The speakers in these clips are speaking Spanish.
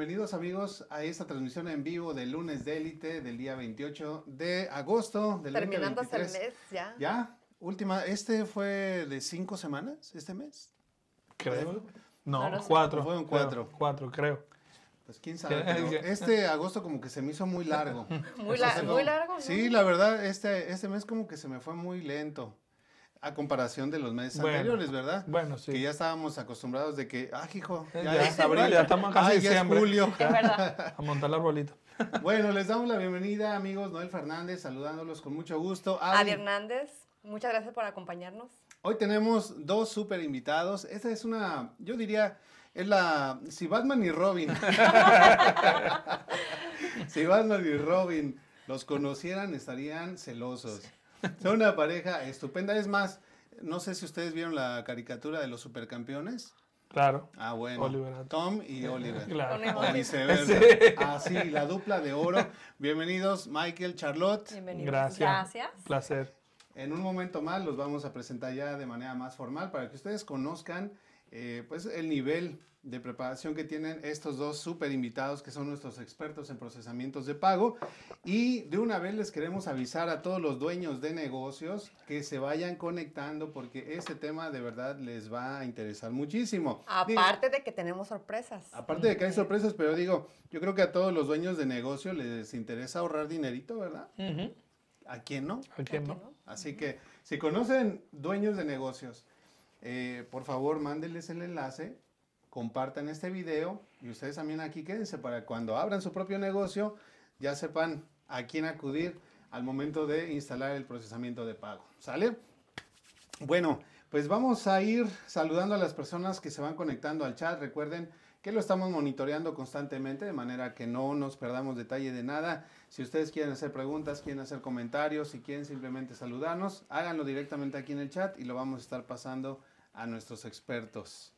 Bienvenidos amigos a esta transmisión en vivo del lunes de élite del día 28 de agosto del Terminando el 2023. mes ya. Ya, última, este fue de cinco semanas, este mes. Creo. No, No, no sé. cuatro. Fueron creo, cuatro. Cuatro, creo. Pues quién sabe. Pero este agosto como que se me hizo muy largo. Muy, la- muy largo, ¿no? Sí, la verdad, este, este mes como que se me fue muy lento. A comparación de los meses Bueno. anteriores, ¿verdad? Bueno, sí. Que ya estábamos acostumbrados de que, ah, hijo, ya, Ya, es abril. ya estamos casi Ay, ya es julio. Es verdad. A montar el arbolito. Bueno, les damos la bienvenida, amigos. Noel Fernández, saludándolos con mucho gusto. Adi Hernández, muchas gracias por acompañarnos. hoy tenemos dos super invitados. Esta es una, yo diría, es la, si Batman y Robin. si Batman y Robin los conocieran, estarían celosos. Son una pareja estupenda. Es más, no sé si ustedes vieron la caricatura de los supercampeones. Claro. Ah, bueno. Oliver. Tom y Oliver. Claro. O viceversa. Así, la dupla de oro. Bienvenidos, Michael, Charlotte. Bienvenidos. Gracias. Gracias. Placer. En un momento más los vamos a presentar ya de manera más formal para que ustedes conozcan eh, pues el nivel de preparación que tienen estos dos super invitados que son nuestros expertos en procesamientos de pago. Y de una vez les queremos avisar a todos los dueños de negocios que se vayan conectando porque este tema de verdad les va a interesar muchísimo. Digo, Aparte de que tenemos sorpresas. Aparte de que hay sorpresas, pero digo, yo creo que a todos los dueños de negocio les interesa ahorrar dinerito, ¿verdad? ¿A quién no? ¿A quién? ¿no? Así que si conocen dueños de negocios, eh, por favor mándenles el enlace, compartan este video y ustedes también aquí quédense para cuando abran su propio negocio ya sepan a quién acudir al momento de instalar el procesamiento de pago. ¿Sale? Bueno, pues vamos a ir saludando a las personas que se van conectando al chat. Recuerden que lo estamos monitoreando constantemente de manera que no nos perdamos detalle de nada. Si ustedes quieren hacer preguntas, quieren hacer comentarios, si quieren simplemente saludarnos, háganlo directamente aquí en el chat y lo vamos a estar pasando a nuestros expertos.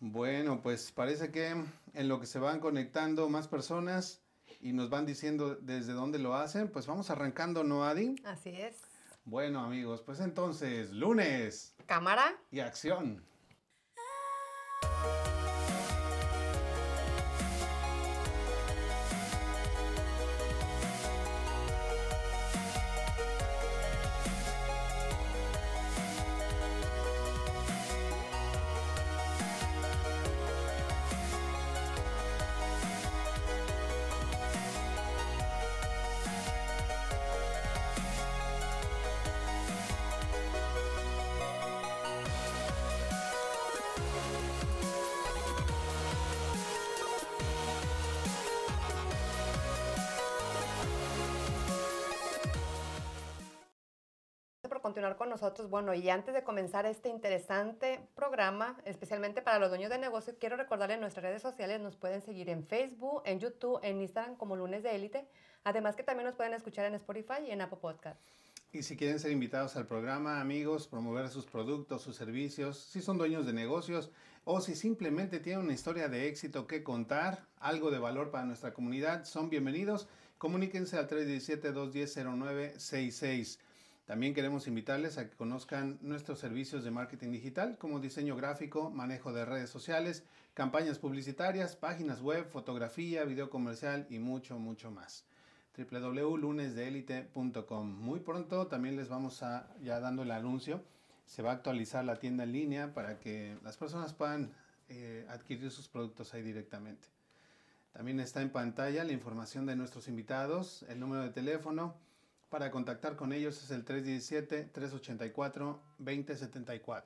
Bueno, pues parece que en lo que se van conectando más personas y nos van diciendo desde dónde lo hacen, pues vamos arrancando, ¿no, Adi? Así es. Bueno, amigos, pues entonces, lunes Cámara. y acción. Con nosotros. Bueno, y antes de comenzar este interesante programa, especialmente para los dueños de negocio, quiero recordarles nuestras redes sociales nos pueden seguir en Facebook, en YouTube, en Instagram como Lunes de Élite. Además que también nos pueden escuchar en Spotify y en Apple Podcast. Y si quieren ser invitados al programa, amigos, promover sus productos, sus servicios, si son dueños de negocios o si simplemente tienen una historia de éxito que contar, algo de valor para nuestra comunidad, son bienvenidos. Comuníquense al 317-210-0966. También queremos invitarles a que conozcan nuestros servicios de marketing digital como diseño gráfico, manejo de redes sociales, campañas publicitarias, páginas web, fotografía, video comercial y mucho, mucho más www.lunesdeelite.com. Muy pronto también les vamos a, ya dando el anuncio, se va a actualizar la tienda en línea para que las personas puedan eh, adquirir sus productos ahí directamente. También está en pantalla la información de nuestros invitados, el número de teléfono para contactar con ellos es el 317-384-2074.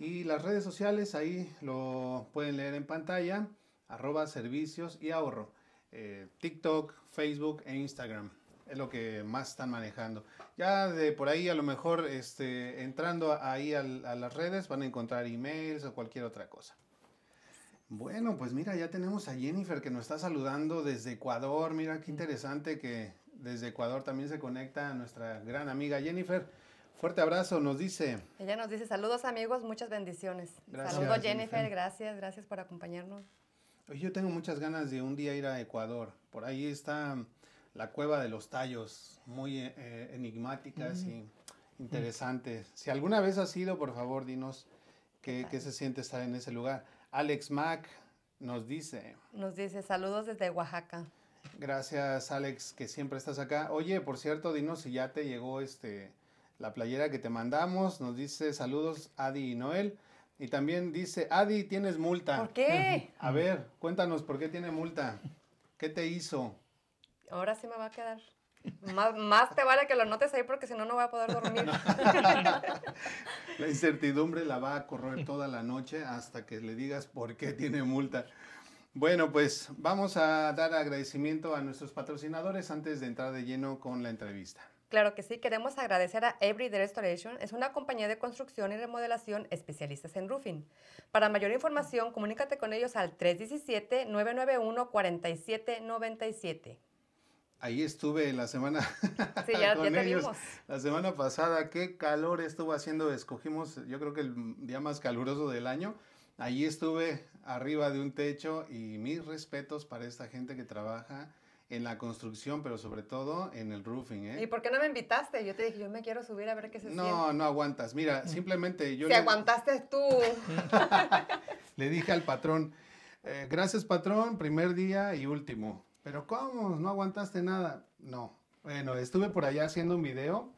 Y las redes sociales ahí lo pueden leer en pantalla, arroba servicios y ahorro. Eh, TikTok, Facebook e Instagram. Es lo que más están manejando. Ya de por ahí a lo mejor este, entrando ahí a las redes van a encontrar emails o cualquier otra cosa. Bueno, pues mira, ya tenemos a Jennifer que nos está saludando desde Ecuador. Mira qué interesante que desde Ecuador también se conecta nuestra gran amiga Jennifer. Fuerte abrazo, nos dice. Ella nos dice saludos amigos, muchas bendiciones. Gracias, Saludos Jennifer, Jennifer. gracias, gracias por acompañarnos. Yo tengo muchas ganas de un día ir a Ecuador. Por ahí está la cueva de los tallos, muy eh, enigmáticas y interesantes. Si alguna vez has ido, por favor, dinos qué, qué se siente estar en ese lugar. Alex Mack, nos dice. Nos dice saludos desde Oaxaca. Gracias, Alex, que siempre estás acá. Oye, por cierto, dinos si ya te llegó este la playera que te mandamos. Nos dice saludos Adi y Noel. Y también dice, Adi, tienes multa. ¿Por qué? A ver, cuéntanos por qué tiene multa. ¿Qué te hizo? Ahora sí me va a quedar. Más, más te vale que lo notes ahí porque si no, no voy a poder dormir. La incertidumbre la va a correr toda la noche hasta que le digas por qué tiene multa. Bueno, pues vamos a dar agradecimiento a nuestros patrocinadores antes de entrar de lleno con la entrevista. Claro que sí, queremos agradecer a Everyday Restoration. Es una compañía de construcción y remodelación especialistas en roofing. Para mayor información, comunícate con ellos al 317-991-4797. Ahí estuve la semana Sí, ya, con ya te ellos. vimos. La semana pasada, qué calor estuvo haciendo. Escogimos, yo creo que el día más caluroso del año. Allí estuve arriba de un techo y mis respetos para esta gente que trabaja en la construcción, pero sobre todo en el roofing. ¿eh? ¿Y por qué no me invitaste? Yo te dije, yo me quiero subir a ver qué se No, no aguantas. Mira, simplemente yo siente. Si le, aguantaste tú. le dije al patrón, eh, gracias patrón, primer día y último. Pero ¿cómo? ¿No aguantaste nada? No. Bueno, estuve por allá haciendo un video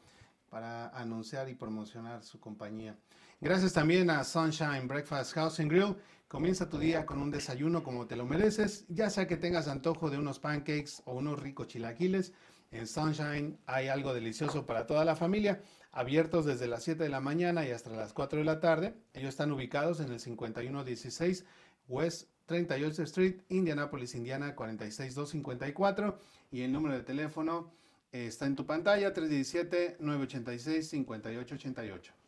para anunciar y promocionar su compañía. Gracias también a Sunshine Breakfast House and Grill. Comienza tu día con un desayuno como te lo mereces, ya sea que tengas antojo de unos pancakes o unos ricos chilaquiles. En Sunshine hay algo delicioso para toda la familia, abiertos desde las 7 de la mañana y hasta las 4 de la tarde. Ellos están ubicados en el 5116 West 38 Street, Indianapolis, Indiana 46254 y el número de teléfono está en tu pantalla 317-986-5888.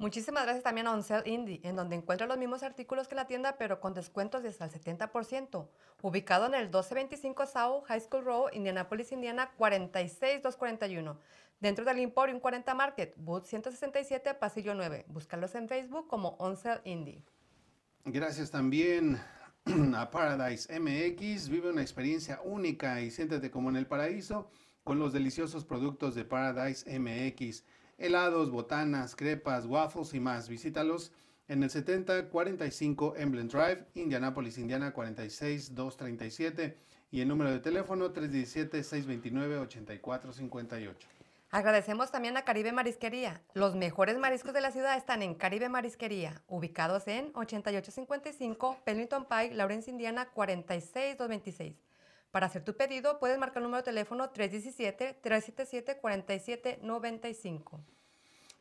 Muchísimas gracias también a Oncel Indie, en donde encuentra los mismos artículos que la tienda, pero con descuentos de hasta el 70%. Ubicado en el 1225 South High School Road, Indianapolis, Indiana 46241. Dentro del Emporium 40 Market, Booth 167, Pasillo 9. Búscalos en Facebook como Oncel Indie. Gracias también a Paradise MX. Vive una experiencia única y siéntete como en el paraíso con los deliciosos productos de Paradise MX. Helados, botanas, crepas, waffles y más. Visítalos en el 7045 Emblem Drive, Indianapolis, Indiana 46237 y el número de teléfono 317-629-8458. Agradecemos también a Caribe Marisquería. Los mejores mariscos de la ciudad están en Caribe Marisquería, ubicados en 8855 Pennington Pike, Lawrence, Indiana 46226. Para hacer tu pedido, puedes marcar el número de teléfono 317-377-4795.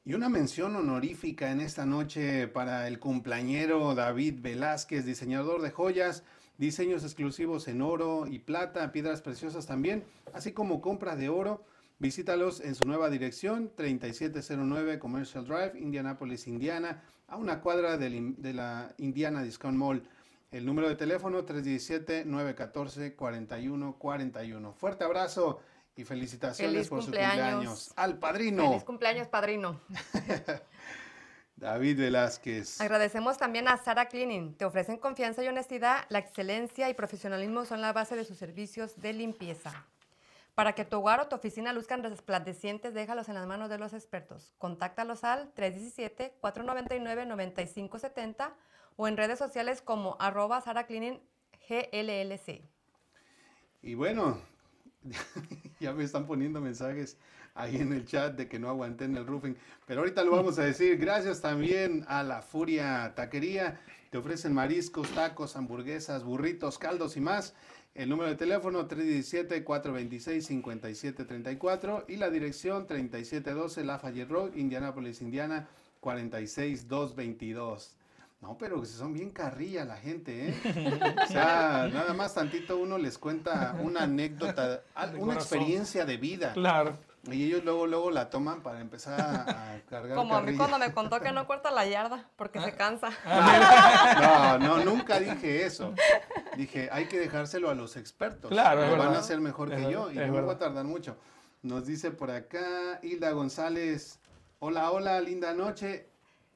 Y una mención honorífica en esta noche para el cumpleañero David Velázquez, diseñador de joyas, diseños exclusivos en oro y plata, piedras preciosas también, así como compra de oro. Visítalos en su nueva dirección, 3709 Commercial Drive, Indianapolis, Indiana, a una cuadra de la Indiana Discount Mall. El número de teléfono 317-914-4141. Fuerte abrazo y felicitaciones Feliz por cumpleaños. su cumpleaños. Al padrino, Feliz cumpleaños, padrino. David Velázquez. Agradecemos también a Sara Cleaning. Te ofrecen confianza y honestidad. La excelencia y profesionalismo son la base de sus servicios de limpieza. Para que tu hogar o tu oficina luzcan resplandecientes, déjalos en las manos de los expertos. Contáctalos al 317-499-9570 o en redes sociales como arroba Sara. Y bueno, ya me están poniendo mensajes ahí en el chat de que no aguanté en el roofing. Pero ahorita lo vamos a decir. Gracias también a la Furia Taquería. Te ofrecen mariscos, tacos, hamburguesas, burritos, caldos y más. El número de teléfono 317-426-5734 y la dirección 3712 Lafayette Road, Indianapolis, Indiana 46222. No, pero que son bien carrilla la gente, ¿eh? O sea, nada más tantito uno les cuenta una anécdota, una experiencia de vida. Claro. Y ellos luego, luego la toman para empezar a, cargar Como a mí cuando me contó que no corta la yarda porque se cansa. No, no, nunca dije eso. Dije, hay que dejárselo a los expertos. Claro, Lo van a hacer mejor Es que yo y es no me voy a tardar mucho. Nos dice por acá Hilda González. Hola, hola, linda noche.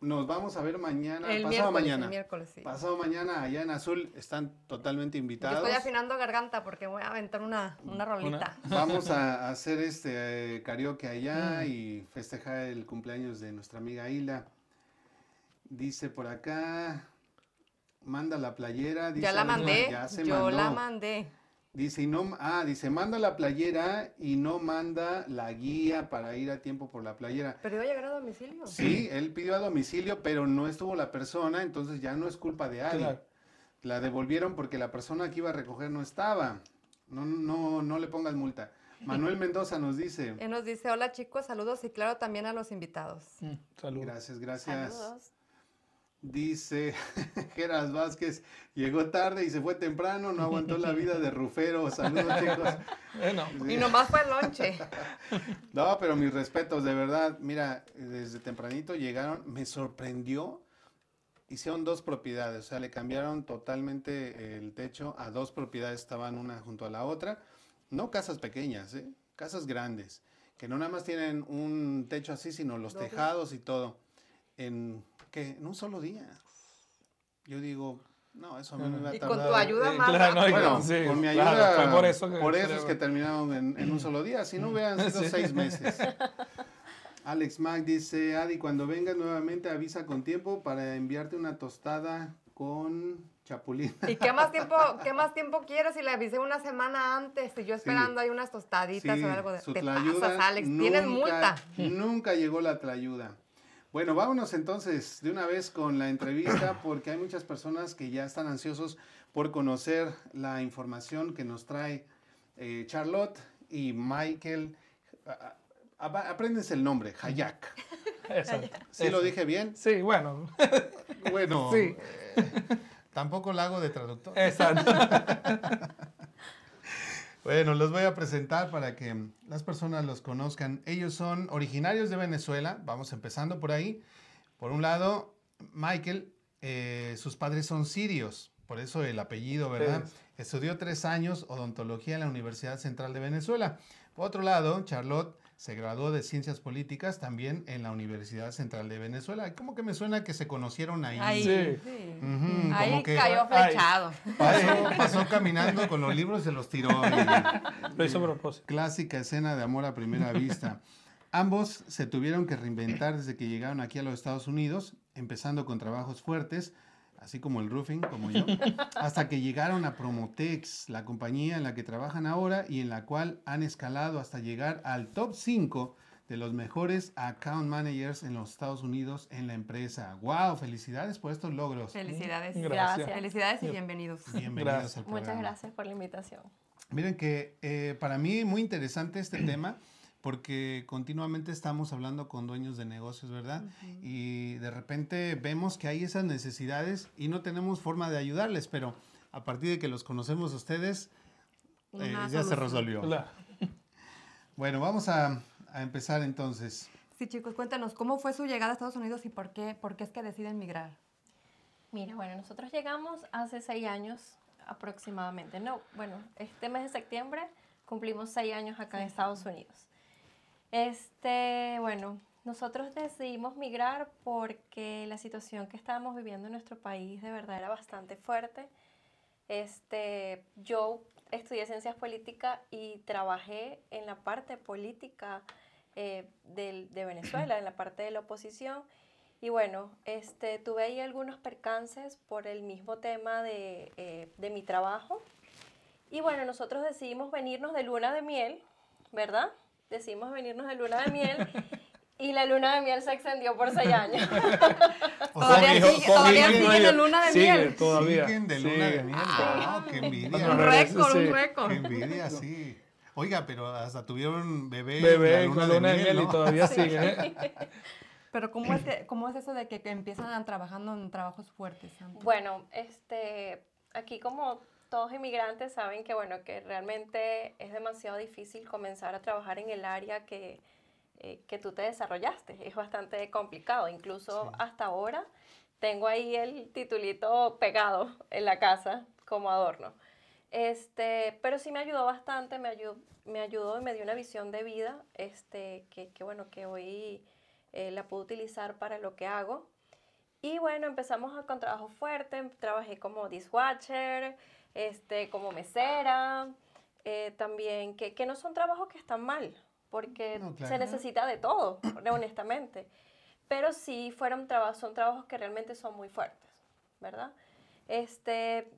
Nos vamos a ver mañana, El pasado miércoles, mañana. el miércoles, sí. Pasado mañana allá en Azul están totalmente Yo invitados. estoy afinando garganta porque voy a aventar una, una rolita. Vamos a hacer este eh, karaoke allá Mm. y festejar el cumpleaños de nuestra amiga Hilda. Dice por acá manda la playera. Dice Ya la mandé. ya se Yo la mandó. mandé. Dice, y no, ah, dice, manda la playera y no manda la guía para ir a tiempo por la playera. Pero iba a llegar a domicilio. Sí, él pidió a domicilio, pero no estuvo la persona, entonces ya no es culpa de Adi. Claro. La devolvieron porque la persona que iba a recoger no estaba. No, no, no le pongas multa. Manuel Mendoza nos dice, Él nos dice, hola chicos, saludos y claro también a los invitados. Mm, Saludos. gracias, gracias. Saludos. Dice Geras Vázquez, llegó tarde y se fue temprano, no aguantó la vida de Rufero. Saludos chicos. Bueno, Sí. Y nomás fue el lonche. No, pero mis respetos, de verdad. Mira, desde tempranito llegaron, me sorprendió. Hicieron dos propiedades, o sea, le cambiaron totalmente el techo a dos propiedades, estaban una junto a la otra. No casas pequeñas, ¿eh? casas grandes, que no nada más tienen un techo así, sino los Doble. tejados y todo. En, ¿qué? En un solo día. Yo digo, no, eso a mí me va a Y con tu tardar- ayuda eh, más claro, no, rápido. bueno, sí, con mi claro, ayuda, fue por eso que- por eso es que terminaron en, en un solo día, si no hubieran sido Sí. seis meses. Alex Mac dice, Adi, cuando vengas nuevamente avisa con tiempo para enviarte una tostada con chapulín. ¿Y qué más tiempo, qué más tiempo quieres? Si le avisé una semana antes y yo esperando ahí unas tostaditas Sí, o algo de. su Te tlayuda pasas, Alex. Tienes nunca- multa. Nunca llegó la tlayuda. Bueno, vámonos entonces de una vez con la entrevista porque hay muchas personas que ya están ansiosos por conocer la información que nos trae eh, Charlotte y Michael. A- a- Apréndense el nombre, Hayak. exacto. ¿Sí lo dije bien? Sí, bueno, Bueno, Sí. eh, tampoco la hago de traductor. exacto. Bueno, los voy a presentar para que las personas los conozcan. Ellos son originarios de Venezuela, vamos empezando por ahí. Por un lado, Michael, eh, sus padres son sirios, por eso el apellido, ¿verdad? Sí. Estudió tres años odontología en la Universidad Central de Venezuela. Por otro lado, Charlotte se graduó de Ciencias Políticas también en la Universidad Central de Venezuela. Como que me suena que se conocieron ahí. Ahí, Sí. Ahí que cayó Ay. flechado. pasó, pasó caminando con los libros y se los tiró. y- Lo hizo a propósito. Clásica escena de amor a primera vista. Ambos se tuvieron que reinventar desde que llegaron aquí a los Estados Unidos, empezando con trabajos fuertes, así como el roofing, como yo, hasta que llegaron a Promotex, la compañía en la que trabajan ahora y en la cual han escalado hasta llegar al top 5 de los mejores account managers en los Estados Unidos en la empresa. ¡Wow! Felicidades por estos logros. Felicidades. Gracias. Felicidades y bienvenidos. Bienvenidos Gracias. al Muchas gracias por la invitación. Miren que eh, para mí muy interesante este tema porque continuamente estamos hablando con dueños de negocios, ¿verdad? Y de repente vemos que hay esas necesidades y no tenemos forma de ayudarles, pero a partir de que los conocemos a ustedes, eh, ya se resolvió. Claro. Bueno, vamos a, a empezar entonces. Sí, chicos, cuéntanos, ¿cómo fue su llegada a Estados Unidos y por qué, por qué es que deciden migrar? Mira, bueno, nosotros llegamos hace seis años aproximadamente. No, bueno, este mes de septiembre cumplimos seis años acá en Estados Unidos. Este, bueno, nosotros decidimos migrar porque la situación que estábamos viviendo en nuestro país de verdad era bastante fuerte. Este, yo estudié ciencias políticas y trabajé en la parte política eh, de Venezuela, en la parte de la oposición. Y bueno, este, tuve ahí algunos percances por el mismo tema de, eh, de mi trabajo. Y bueno, nosotros decidimos venirnos de luna de miel, ¿verdad? Decidimos venirnos de luna de miel y la luna de miel se extendió por seis años. O Todavía sea, sigue- todavía siguen- sigue la luna de Sigue miel. todavía. siguen de luna de miel. Ah. Wow, qué Un envidia. Bueno, récord, sí. un récord. Qué envidia, sí. Oiga, pero hasta tuvieron bebé, Bebé la con luna de miel y todavía sigue. ¿eh? Pero ¿cómo es, que, cómo es eso de que, que empiezan trabajando en trabajos fuertes? Bueno, este, aquí como todos inmigrantes saben que bueno, que realmente es demasiado difícil comenzar a trabajar en el área que, eh, que tú te desarrollaste. Es bastante complicado. Incluso Sí. hasta ahora tengo ahí el titulito pegado en la casa como adorno. Este, pero sí me ayudó bastante, me ayudó, me ayudó y me dio una visión de vida, este, que, que bueno, que hoy eh, la puedo utilizar para lo que hago. Y bueno, empezamos con trabajo fuerte, trabajé como dishwasher, este, como mesera, eh, también, que, que no son trabajos que están mal, porque No, claro. se necesita de todo, honestamente. Pero sí fueron trabajos, son trabajos que realmente son muy fuertes, ¿verdad? Este,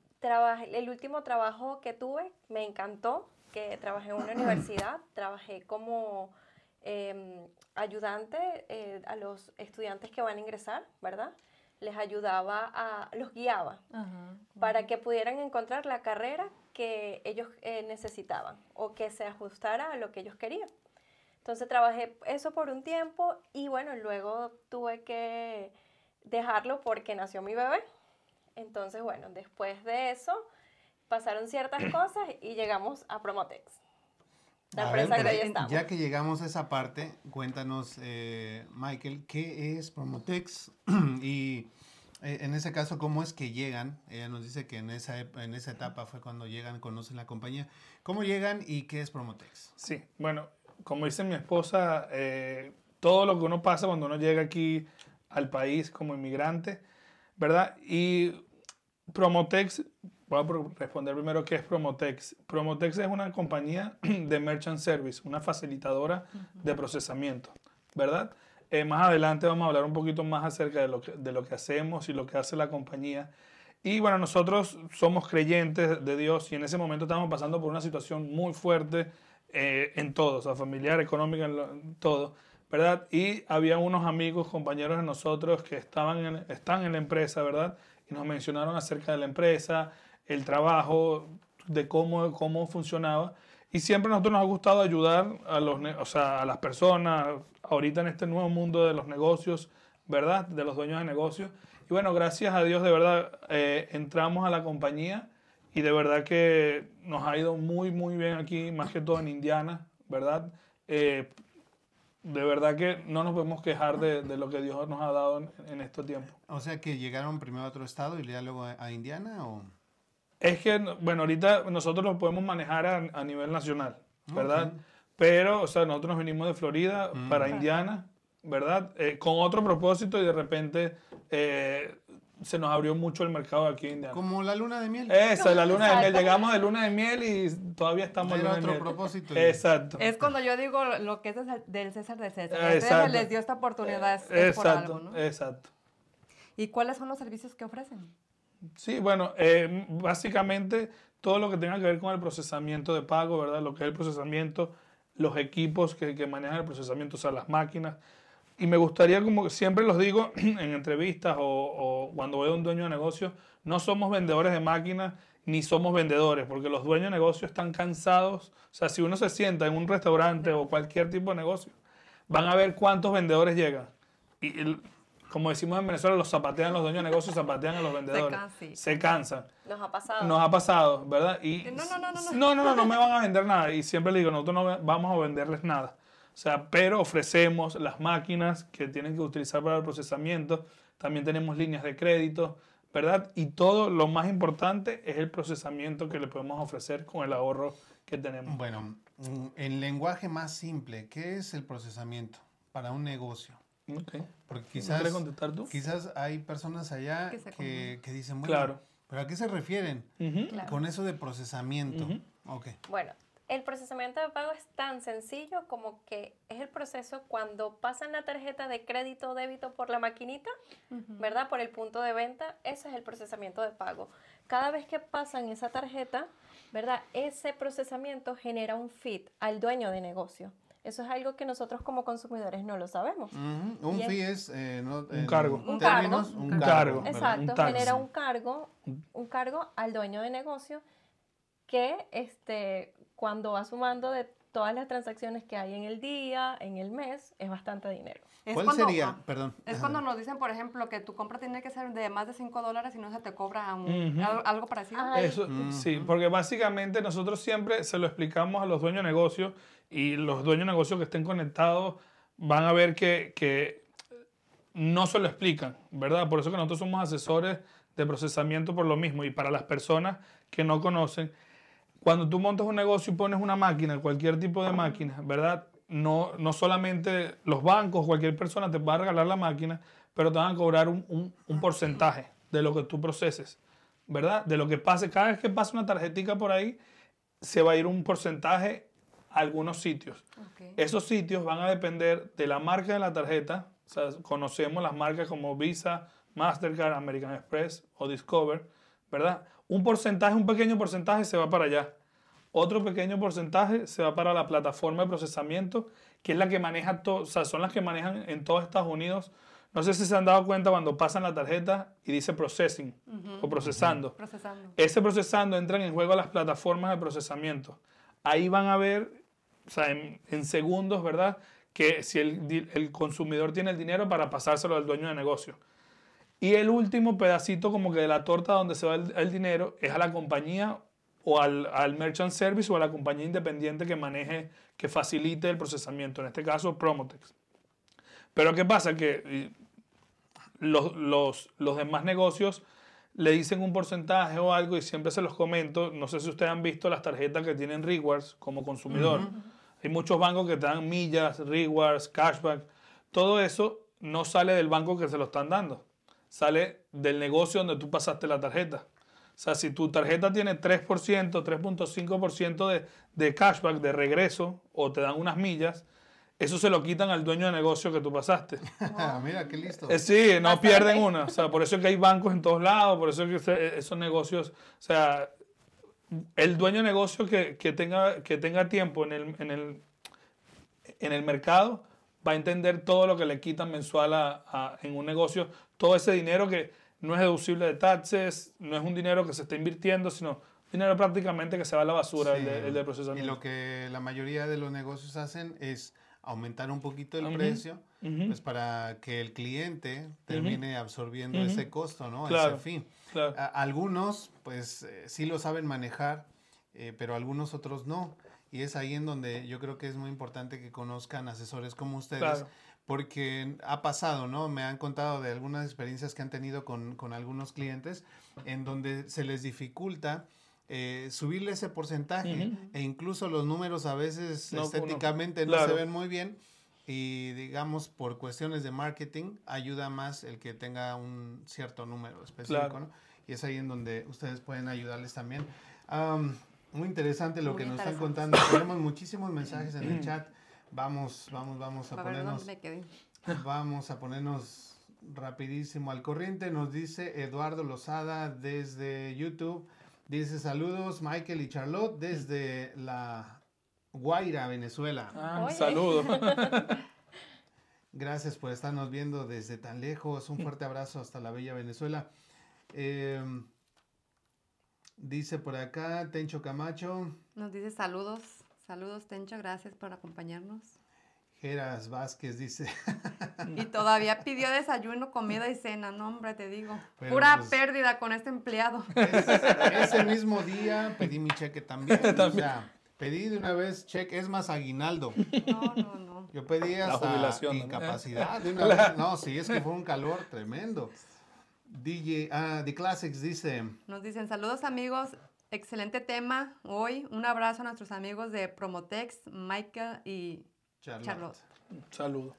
el último trabajo que tuve me encantó, que trabajé en una universidad, trabajé como em, ayudante eh, a los estudiantes que van a ingresar, ¿verdad? Les ayudaba a, los guiaba para que pudieran encontrar la carrera que ellos eh, necesitaban o que se ajustara a lo que ellos querían. Entonces trabajé eso por un tiempo y bueno, luego tuve que dejarlo porque nació mi bebé. Entonces, bueno, después de eso pasaron ciertas cosas y llegamos a Promotex. La empresa que hoy estamos. Ya que llegamos a esa parte, cuéntanos, eh, Michael, ¿qué es Promotex? y eh, en ese caso, ¿cómo es que llegan? Ella nos dice que en esa, en esa etapa fue cuando llegan, conocen la compañía. ¿Cómo llegan y qué es Promotex? Sí, bueno, como dice mi esposa, eh, todo lo que uno pasa cuando uno llega aquí al país como inmigrante, ¿verdad? Y Promotex, voy a responder primero qué es Promotex. Promotex es una compañía de merchant service, una facilitadora de procesamiento, ¿verdad? Eh, más adelante vamos a hablar un poquito más acerca de lo, que, de lo que hacemos y lo que hace la compañía. Y bueno, nosotros somos creyentes de Dios y en ese momento estamos pasando por una situación muy fuerte eh, en todo, o sea, familiar, económica, en, todo, ¿verdad? Y había unos amigos, compañeros de nosotros que estaban en, están en la empresa, ¿verdad? Y nos mencionaron acerca de la empresa, el trabajo, de cómo, cómo funcionaba. Y siempre a nosotros nos ha gustado ayudar a, los, o sea, a las personas, ahorita en este nuevo mundo de los negocios, ¿verdad? De los dueños de negocios. Y bueno, gracias a Dios, de verdad, eh, entramos a la compañía y de verdad que nos ha ido muy, muy bien aquí, más que todo en Indiana, ¿verdad? Eh, de verdad que no nos podemos quejar de, de, lo que Dios nos ha dado en, en estos tiempos. O sea que llegaron primero a otro estado y luego a, a Indiana o... Es que, bueno, ahorita nosotros lo podemos manejar a, a nivel nacional, ¿verdad? Pero, o sea, nosotros nos vinimos de Florida mm. para Indiana, ¿verdad? Eh, con otro propósito y de repente eh, se nos abrió mucho el mercado aquí en Indiana. Como la luna de miel. Esa, la luna de miel. Llegamos de luna de miel y todavía estamos en otro de propósito. Exacto. Es cuando yo digo lo que es del César de César. Exacto. les dio esta oportunidad es, por algo, ¿no? Exacto. ¿Y cuáles son los servicios que ofrecen? Sí, bueno, eh, básicamente todo lo que tenga que ver con el procesamiento de pago, ¿verdad? Lo que es el procesamiento, los equipos que, que manejan el procesamiento, o sea, las máquinas, y me gustaría, como siempre los digo en entrevistas o, cuando veo a un dueño de negocio, no somos vendedores de máquinas ni somos vendedores, porque los dueños de negocio están cansados. O sea, si uno se sienta en un restaurante o cualquier tipo de negocio, van a ver cuántos vendedores llegan. Y como decimos en Venezuela, los zapatean los dueños de negocio, zapatean a los vendedores. Se, cansan. Nos ha pasado. Nos ha pasado, ¿verdad? Y no, no, no, no. No, no, no, no me van a vender nada. Y siempre le digo, nosotros no vamos a venderles nada. O sea, pero ofrecemos las máquinas que tienen que utilizar para el procesamiento. También tenemos líneas de crédito, ¿verdad? Y todo lo más importante es el procesamiento que le podemos ofrecer con el ahorro que tenemos. Bueno, mm, en lenguaje más simple, ¿qué es el procesamiento para un negocio? Okay. Porque quizás, contestar tú? quizás hay personas allá que, que, dicen, bueno, claro. ¿pero a qué se refieren con eso de procesamiento? okay. Bueno, el procesamiento de pago es tan sencillo como que es el proceso cuando pasan la tarjeta de crédito o débito por la maquinita, ¿verdad? Por el punto de venta, ese es el procesamiento de pago. Cada vez que pasan esa tarjeta, ¿verdad? Ese procesamiento genera un fit al dueño de negocio. Eso es algo que nosotros como consumidores no lo sabemos. Un fee es, eh, un cargo. Un cargo. Un cargo. Exacto, genera un cargo, un cargo al dueño de negocio que este, cuando va sumando de todas las transacciones que hay en el día, en el mes, es bastante dinero. ¿Cuál sería? Ah, Perdón. Es cuando nos dicen, por ejemplo, que tu compra tiene que ser de más de 5 dólares y no se te cobra algo, parecido. Eso, Sí, porque básicamente nosotros siempre se lo explicamos a los dueños de negocios y los dueños de negocios que estén conectados van a ver que, que no se lo explican, ¿verdad? Por eso que nosotros somos asesores de procesamiento por lo mismo y para las personas que no conocen cuando tú montas un negocio y pones una máquina, cualquier tipo de máquina, ¿verdad? No, no solamente los bancos, cualquier persona te va a regalar la máquina, pero te van a cobrar un, un, porcentaje de lo que tú proceses, ¿verdad? De lo que pase. Cada vez que pase una tarjetita por ahí, se va a ir un porcentaje a algunos sitios. Esos sitios van a depender de la marca de la tarjeta. O sea, conocemos las marcas como Visa, Mastercard, American Express o Discover, ¿verdad? Un porcentaje, un pequeño porcentaje se va para allá. Otro pequeño porcentaje se va para la plataforma de procesamiento, que es la que maneja todo, o sea, son las que manejan en todos Estados Unidos. No sé si se han dado cuenta cuando pasan la tarjeta y dice processing o procesando. Procesando. Ese procesando entran en juego las plataformas de procesamiento. Ahí van a ver, o sea, en, en segundos, ¿verdad? Que si el, el consumidor tiene el dinero para pasárselo al dueño de negocio. Y el último pedacito como que de la torta donde se va el, el dinero es a la compañía o al, al merchant service o a la compañía independiente que maneje, que facilite el procesamiento. En este caso, Promotex. Pero ¿qué pasa? Que los, los, los demás negocios le dicen un porcentaje o algo y siempre se los comento. No sé si ustedes han visto las tarjetas que tienen rewards como consumidor. Hay muchos bancos que te dan millas, rewards, cashback. Todo eso no sale del banco que se lo están dando. Sale del negocio donde tú pasaste la tarjeta. O sea, si tu tarjeta tiene 3%, 3.5% de, de cashback, de regreso, o te dan unas millas, eso se lo quitan al dueño de negocio que tú pasaste. Mira, qué listo. Eh, sí, no pierden una. O sea, por eso es que hay bancos en todos lados, por eso es que esos negocios, o sea, el dueño de negocio que, que tenga, que tenga tiempo en el, en, el, en el mercado va a entender todo lo que le quitan mensual a, a- en un negocio, todo ese dinero que no es deducible de taxes, no es un dinero que se está invirtiendo, sino dinero prácticamente que se va a la basura, el, Sí. de, el de Y procesamiento. lo que la mayoría de los negocios hacen es aumentar un poquito el precio, pues para que el cliente termine absorbiendo ese costo, ¿no? Claro. Ese fin. Claro. Algunos, pues eh, sí lo saben manejar, eh, pero algunos otros no. Y es ahí en donde yo creo que es muy importante que conozcan asesores como ustedes, Claro. porque ha pasado, ¿no? Me han contado de algunas experiencias que han tenido con, con algunos clientes en donde se les dificulta eh, subirle ese porcentaje e incluso los números a veces No, estéticamente no, claro. se ven muy bien y digamos por cuestiones de marketing ayuda más el que tenga un cierto número específico, Claro. ¿no? Y es ahí en donde ustedes pueden ayudarles también. Am, muy interesante lo Muy que nos están contando. Tenemos muchísimos mensajes en el chat. Vamos, vamos, vamos a A ver ponernos, dónde me quedé. vamos a ponernos rapidísimo al corriente. Nos dice Eduardo Lozada desde YouTube. Dice saludos Michael y Charlotte desde la Guaira, Venezuela. Ah, saludos. Gracias por estarnos viendo desde tan lejos. Un fuerte abrazo hasta la bella Venezuela. Eh, dice por acá Tencho Camacho, Nos dice saludos. Saludos, Tencho. Gracias por acompañarnos. Geras Vázquez dice, Y todavía pidió desayuno, comida y cena. No, hombre, te digo. Pero, Pura pues- pérdida con este empleado. "Es- ese mismo día pedí mi cheque también. O sea, pedí de una vez cheque, es más aguinaldo. No, no, no. Yo pedí hasta jubilación, ¿no? incapacidad de una vez. No, sí, es que fue un calor tremendo. DJ, ah, The Classics dice, Nos dicen saludos amigos. Excelente tema hoy. Un abrazo a nuestros amigos de Promotex, Michael y Charlotte. Charlotte. Saludos.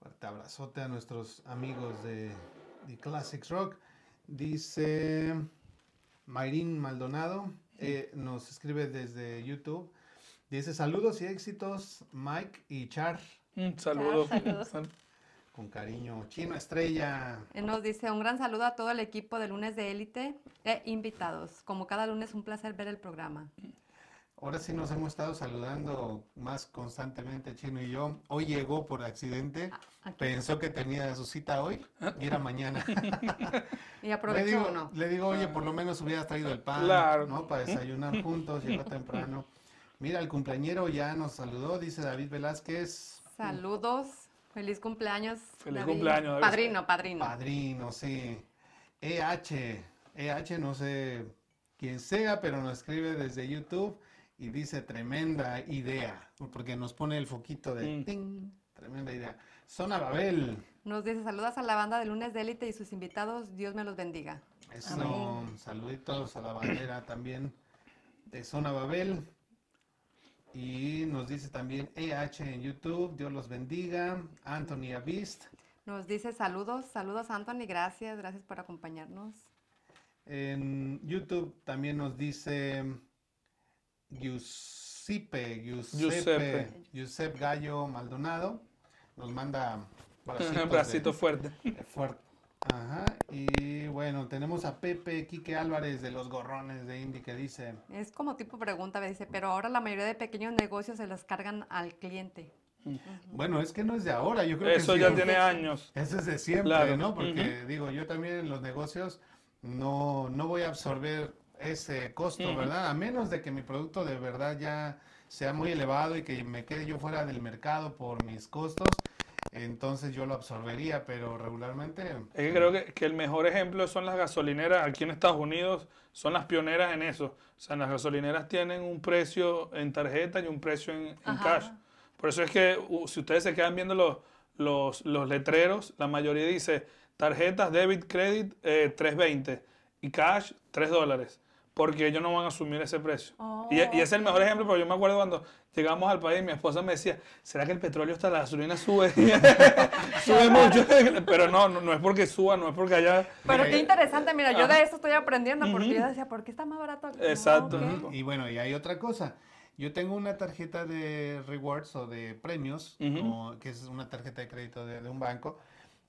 Fuerte abrazote a nuestros amigos de The Classics Rock. Dice Mayrin Maldonado, eh, nos escribe desde YouTube. Dice saludos y éxitos, Mike y Char, Un saludo. saludos. Con cariño. Chino Estrella. Él nos dice un gran saludo a todo el equipo de lunes de élite e invitados. Como cada lunes, un placer ver el programa. Ahora sí nos hemos estado saludando más constantemente, Chino y yo. Hoy llegó por accidente. Aquí. Pensó que tenía su cita hoy y era mañana. Y Le aprovechó digo, uno. le digo, oye, por lo menos hubieras traído el pan, Claro. ¿no? Para desayunar juntos, llegó temprano. Mira, el cumpleañero ya nos saludó, dice David Velázquez. Saludos. Feliz cumpleaños. Feliz David. cumpleaños, David. Padrino, padrino. Padrino, sí. EH, EH, no sé quién sea, pero nos escribe desde YouTube y dice tremenda idea, porque nos pone el foquito de Mm. ting, tremenda idea. Zona Babel, Nos dice saludos a la banda de lunes de élite y sus invitados. Dios me los bendiga. eso, Amén. saluditos a la bandera también de Zona Babel. Y nos dice también EH en YouTube, Dios los bendiga. Anthony Avist. Nos dice saludos, saludos Anthony, gracias, gracias por acompañarnos. En YouTube también nos dice Giuseppe, Giuseppe, Giuseppe. Giuseppe Gallo Maldonado. Nos manda Un bracito de- fuerte. de fuer- Ajá, y bueno, tenemos a Pepe Quique Álvarez de los gorrones de Indy que dice, Es como tipo pregunta, me dice, pero ahora la mayoría de pequeños negocios se los cargan al cliente. bueno, es que no es de ahora, yo creo Eso que ya sí, tiene años. Eso es de siempre, Claro. ¿no? Porque digo, yo también en los negocios no, no voy a absorber ese costo. ¿verdad? A menos de que mi producto de verdad ya sea muy elevado y que me quede yo fuera del mercado por mis costos, entonces yo lo absorbería, pero regularmente... Es que creo que, que el mejor ejemplo son las gasolineras aquí en Estados Unidos, son las pioneras en eso. O sea, las gasolineras tienen un precio en tarjeta y un precio en, cash. Por eso es que uh, si ustedes se quedan viendo los, los, los letreros, la mayoría dice tarjetas, debit, credit, eh, 320 y cash, 3 dólares. Porque ellos no van a asumir ese precio. Oh, y, y es el mejor ejemplo, porque yo me acuerdo cuando llegamos al país, mi esposa me decía, ¿será que el petróleo hasta la gasolina sube? sube mucho. Pero no, no, no es porque suba, no es porque haya... Pero Mira, qué interesante, mira, yo de eso estoy aprendiendo, porque Ujú. yo decía, ¿por qué está más barato? aquí? Exacto. Ok. Ujú. Y bueno, y hay otra cosa. Yo tengo una tarjeta de rewards o de premios, o- que es una tarjeta de crédito de, de un banco,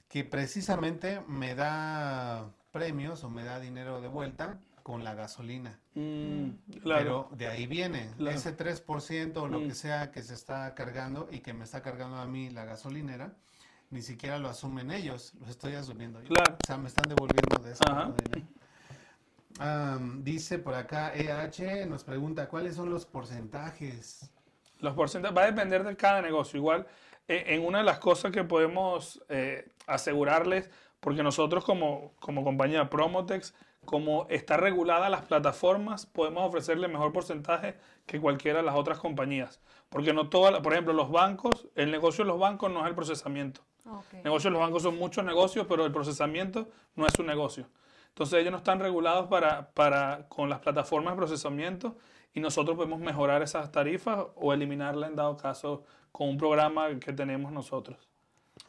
que precisamente me da premios o me da dinero de vuelta con la gasolina. Mm, claro. Pero de ahí viene Claro. ese 3% o lo Mm. que sea que se está cargando y que me está cargando a mí la gasolinera, ni siquiera lo asumen ellos, lo estoy asumiendo yo. Claro. O sea, me están devolviendo de dinero. Am, dice por acá EH, nos pregunta, ¿cuáles son los porcentajes? Los porcentajes va a depender de cada negocio. Igual, eh, en una de las cosas que podemos eh, asegurarles, porque nosotros como, como compañía Promotex, como está regulada las plataformas, podemos ofrecerle mejor porcentaje que cualquiera de las otras compañías. Porque no todas, por ejemplo, los bancos, el negocio de los bancos no es el procesamiento. El negocio de los bancos son muchos negocios, pero el procesamiento no es un negocio. Entonces ellos no están regulados para, para, con las plataformas de procesamiento y nosotros podemos mejorar esas tarifas o eliminarla en dado caso con un programa que tenemos nosotros.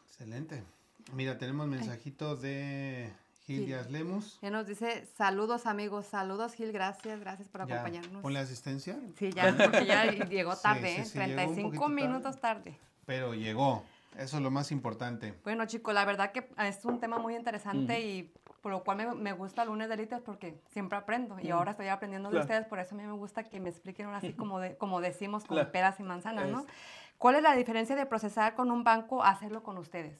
Excelente. Mira, tenemos mensajitos de Gil Gil. Díaz Lemus. Ya nos dice, saludos amigos, saludos Gil, gracias, gracias por Ya, acompañarnos. ponle asistencia, Sí, ya, porque ya llegó tarde, sí, ¿eh? sí, llegó un 35 poquito tarde. minutos tarde. pero llegó. Eso es lo más importante. Bueno, chicos, la verdad que es un tema muy interesante y por lo cual me, me gusta Lunes de Elites porque siempre aprendo y ahora estoy aprendiendo de ustedes, por eso a mí me gusta que me expliquen ahora así como, de, como decimos con Claro. peras y manzanas, ¿no? Es- ¿Cuál es la diferencia de procesar con un banco a hacerlo con ustedes?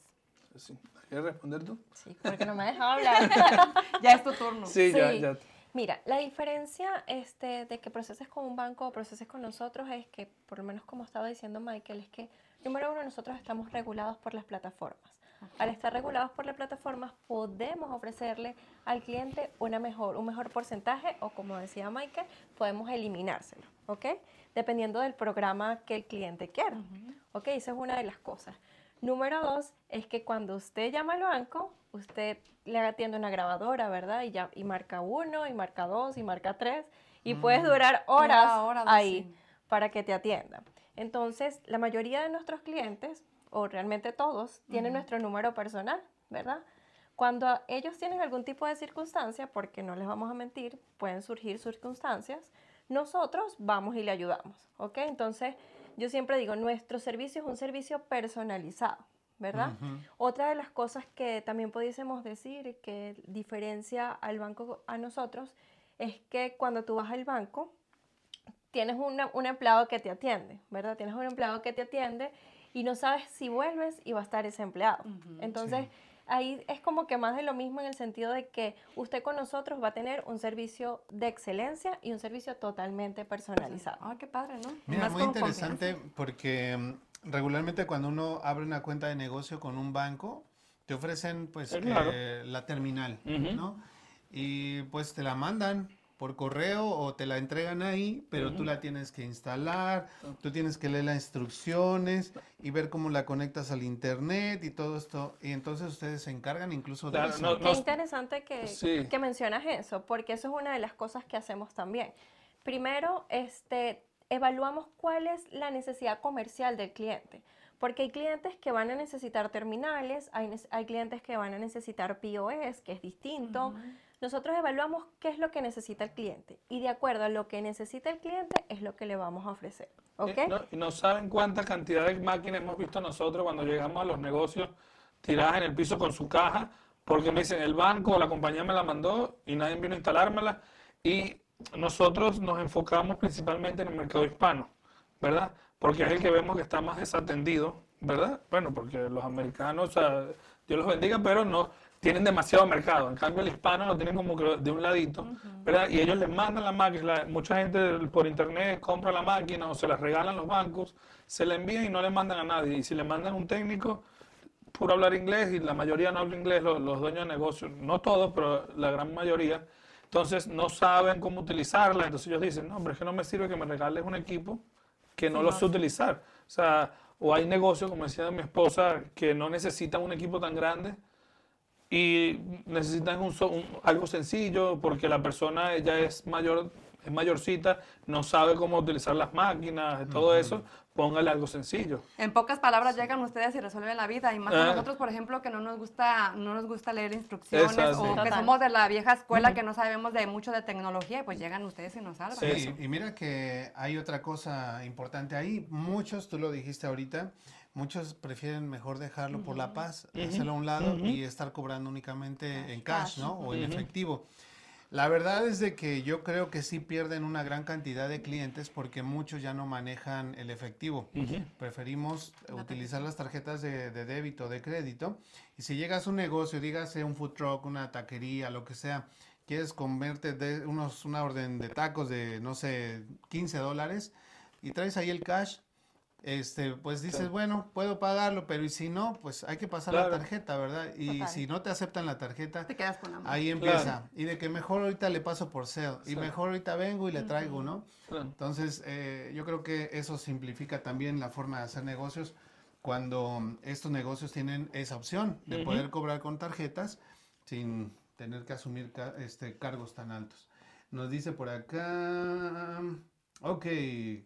Sí. ¿Quieres responder tú? Sí, porque no me has dejado hablar. Ya es tu turno. Sí, ya, Sí. ya. Mira, la diferencia este, de que proceses con un banco o proceses con nosotros es que, por lo menos como estaba diciendo Michael, es que, número uno, nosotros estamos regulados por las plataformas. Al estar regulados por las plataformas, podemos ofrecerle al cliente una mejor, un mejor porcentaje o, como decía Michael, podemos eliminárselo, ¿ok? Dependiendo del programa que el cliente quiera, ¿ok? Esa es una de las cosas. Número dos es que cuando usted llama al banco, usted le atiende una grabadora, ¿verdad? Y, ya, y marca uno, y marca dos, y marca tres, y puedes durar horas Una hora, ahí sí. para que te atiendan. Entonces, la mayoría de nuestros clientes, o realmente todos, tienen nuestro número personal, ¿verdad? Cuando ellos tienen algún tipo de circunstancia, porque no les vamos a mentir, pueden surgir circunstancias, nosotros vamos y le ayudamos, ¿ok? Entonces, yo siempre digo, nuestro servicio es un servicio personalizado, ¿verdad? Ujú. Otra de las cosas que también pudiésemos decir que diferencia al banco a nosotros es que cuando tú vas al banco, tienes una- un empleado que te atiende, ¿verdad? Tienes un empleado que te atiende y no sabes si vuelves y va a estar ese empleado. Entonces, ahí es como que más de lo mismo en el sentido de que usted con nosotros va a tener un servicio de excelencia y un servicio totalmente personalizado. Ah, qué padre, ¿no? Mira, Más muy interesante porque mm, regularmente cuando uno abre una cuenta de negocio con un banco, te ofrecen pues Eh, claro. eh, la terminal. ¿no? Y pues te la mandan por correo o te la entregan ahí, pero tú la tienes que instalar, tú tienes que leer las instrucciones y ver cómo la conectas al internet y todo esto. Y entonces ustedes se encargan incluso de Claro, eso. no- Qué interesante que, Sí. que mencionas eso, porque eso es una de las cosas que hacemos también. Primero, este, evaluamos cuál es la necesidad comercial del cliente, porque hay clientes que van a necesitar terminales, hay, hay clientes que van a necesitar POS, que es distinto. Nosotros evaluamos qué es lo que necesita el cliente y de acuerdo a lo que necesita el cliente es lo que le vamos a ofrecer. ¿Ok? Eh, no- y no saben cuánta cantidad de máquinas hemos visto nosotros cuando llegamos a los negocios tiradas en el piso con su caja porque me dicen, el banco o la compañía me la mandó y nadie vino a instalármela. Y nosotros nos enfocamos principalmente en el mercado hispano, ¿verdad? Porque es el que vemos que está más desatendido, ¿verdad? Bueno, porque los americanos, o sea, Dios los bendiga, pero no tienen demasiado mercado. En cambio, el hispano lo tienen como que de un ladito, ¿verdad? Y ellos les mandan la máquina. Mucha gente por internet compra la máquina o se la regalan los bancos, se la envían y no le mandan a nadie. Y si le mandan un técnico, puro hablar inglés, y la mayoría no habla inglés, los, los dueños de negocios, no todos, pero la gran mayoría, entonces no saben cómo utilizarla. Entonces ellos dicen, no, hombre, es que no me sirve que me regales un equipo que no lo sé utilizar. O sea, o hay negocios, como decía mi esposa, que no necesitan un equipo tan grande y necesitan un, so- un- algo sencillo porque la persona ya es mayor, es mayorcita, no sabe cómo utilizar las máquinas, todo eso, póngale algo sencillo. En pocas palabras llegan ustedes y resuelven la vida. Y más a Ah. nosotros, por ejemplo, que no nos gusta, no nos gusta leer instrucciones Exacto. o que Total. somos de la vieja escuela que no sabemos de mucho de tecnología, y pues llegan ustedes y nos salvan. Sí. Sí, y mira que hay otra cosa importante ahí. Muchos, tú lo dijiste ahorita, muchos prefieren mejor dejarlo por la paz, hacerlo a un lado y estar cobrando únicamente en cash, cash, ¿no? O en efectivo. La verdad es de que yo creo que sí pierden una gran cantidad de clientes porque muchos ya no manejan el efectivo. Preferimos utilizar las tarjetas de, de débito, de crédito. Y si llegas a un negocio, dígase un food truck, una taquería, lo que sea, quieres comerte de unos, una orden de tacos de, no sé, 15 dólares y traes ahí el cash, este, pues dices, Claro. bueno, puedo pagarlo, pero y si no, pues hay que pasar Claro. la tarjeta, ¿verdad? Y Total. si no te aceptan la tarjeta, Te quedas con la mano. Ahí empieza. Y de que mejor ahorita le paso por sale. Y mejor ahorita vengo y le traigo, ¿no? Claro. Entonces, eh, yo creo que eso simplifica también la forma de hacer negocios cuando estos negocios tienen esa opción de poder cobrar con tarjetas sin tener que asumir ca- este, cargos tan altos. Nos dice por acá, ok,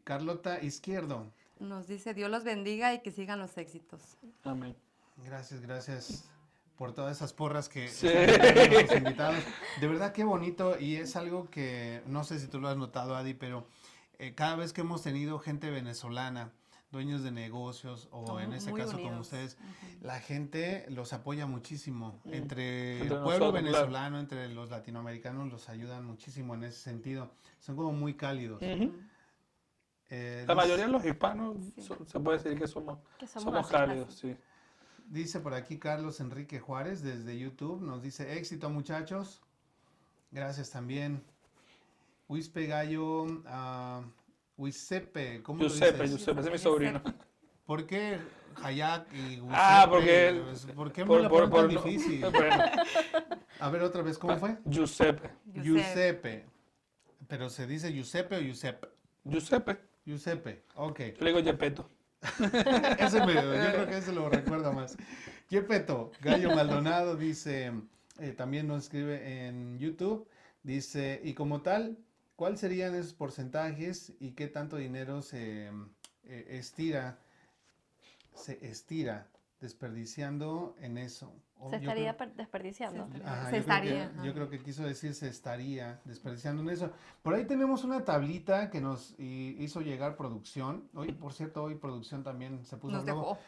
Carlota Izquierdo. Nos dice Dios los bendiga y que sigan los éxitos. Amén. Gracias, gracias por todas esas porras que Sí. nuestros invitados. De verdad qué bonito y es algo que no sé si tú lo has notado, Adi, pero eh, cada vez que hemos tenido gente venezolana, dueños de negocios o Somos en este caso como ustedes, la gente los apoya muchísimo. Entre, Entre el pueblo nosotros, claro. venezolano, entre los latinoamericanos, los ayudan muchísimo en ese sentido. Son como muy cálidos. Ujú. Eh, La dice- mayoría de los hispanos se puede decir que somos, Que somos, somos cálidos, sí. Dice por aquí Carlos Enrique Juárez desde YouTube, nos dice éxito muchachos. Gracias también. Wispe Gallo, uh, ¿cómo Giuseppe, lo dices? Giuseppe, es mi Giuseppe. sobrino. ¿Por qué Hayak y Giuseppe? Ah, porque- ¿Por qué me Por, tan no- difícil? Bueno, A ver otra vez, ¿cómo fue? Giuseppe. Giuseppe. Pero se dice Giuseppe o Giuseppe. Giuseppe. Giuseppe, ok. Yo le digo Gepetto. Ese me, yo creo que ese lo recuerdo más. Yepeto, Gallo Maldonado dice, eh, también nos escribe en YouTube, dice, y como tal, ¿cuáles serían esos porcentajes y qué tanto dinero se eh, estira, se estira desperdiciando en eso? O Se estaría creo- desperdiciando. Se Ajá, Se yo creo que- estaría, yo creo que quiso decir se estaría desperdiciando en eso. Por ahí tenemos una tablita que nos hizo llegar producción. Hoy, por cierto, hoy producción también se puso Nos dejó.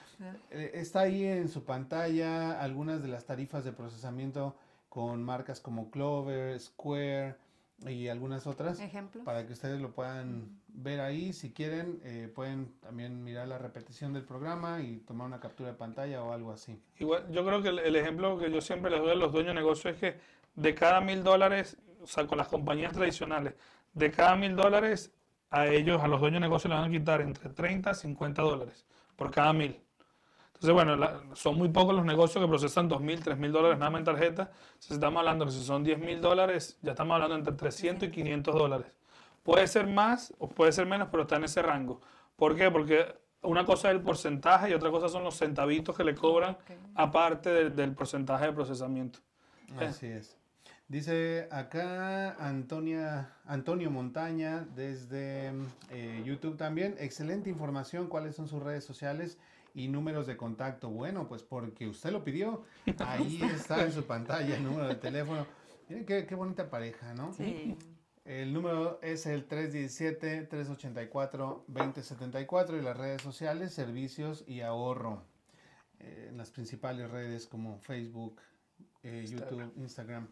Eh, está ahí en su pantalla algunas de las tarifas de procesamiento con marcas como Clover, Square y algunas otras para que ustedes lo puedan ver ahí. Si quieren, eh, pueden también mirar la repetición del programa y tomar una captura de pantalla o algo así. Igual, yo creo que el, el ejemplo que yo siempre les doy a los dueños de negocios es que de cada mil dólares, o sea, con las compañías tradicionales, de cada mil dólares, a ellos, a los dueños de negocios, les van a quitar entre 30 y 50 dólares por cada mil. Entonces, bueno, la- son muy pocos los negocios que procesan 2.000, 3.000 dólares nada más en tarjeta. Si estamos hablando que si son 10.000 dólares, ya estamos hablando entre 300 y 500 dólares. Puede ser más o puede ser menos, pero está en ese rango. ¿Por qué? Porque una cosa es el porcentaje y otra cosa son los centavitos que le cobran aparte del, del porcentaje de procesamiento. Eh. Así es. Dice acá Antonia, Antonio Montaña desde eh, YouTube también. Excelente información. ¿Cuáles son sus redes sociales y números de contacto? Bueno, pues porque usted lo pidió. Ahí está en su pantalla el número de teléfono. Miren qué, qué bonita pareja, ¿no? Sí. El número es el 317-384-2074 y las redes sociales, servicios y ahorro. Eh, en las principales redes como Facebook, eh, YouTube, Instagram.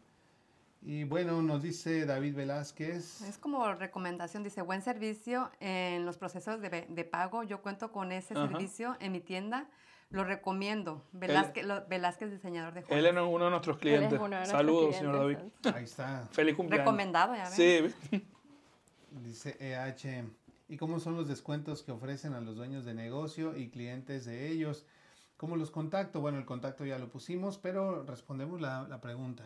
Y bueno, nos dice David Velázquez. Es como recomendación, dice, buen servicio en los procesos de, de pago. Yo cuento con ese Ajá. servicio en mi tienda. Lo recomiendo. Velázquez, lo- Velázquez diseñador de Él joyas. es uno de nuestros Él es clientes. de Saludos, señor David. Ahí está. Feliz cumpleaños. Recomendado, ya ven. Sí, Dice EH. ¿Y cómo son los descuentos que ofrecen a los dueños de negocio y clientes de ellos? ¿Cómo los contacto? Bueno, el contacto ya lo pusimos, pero respondemos la, la pregunta.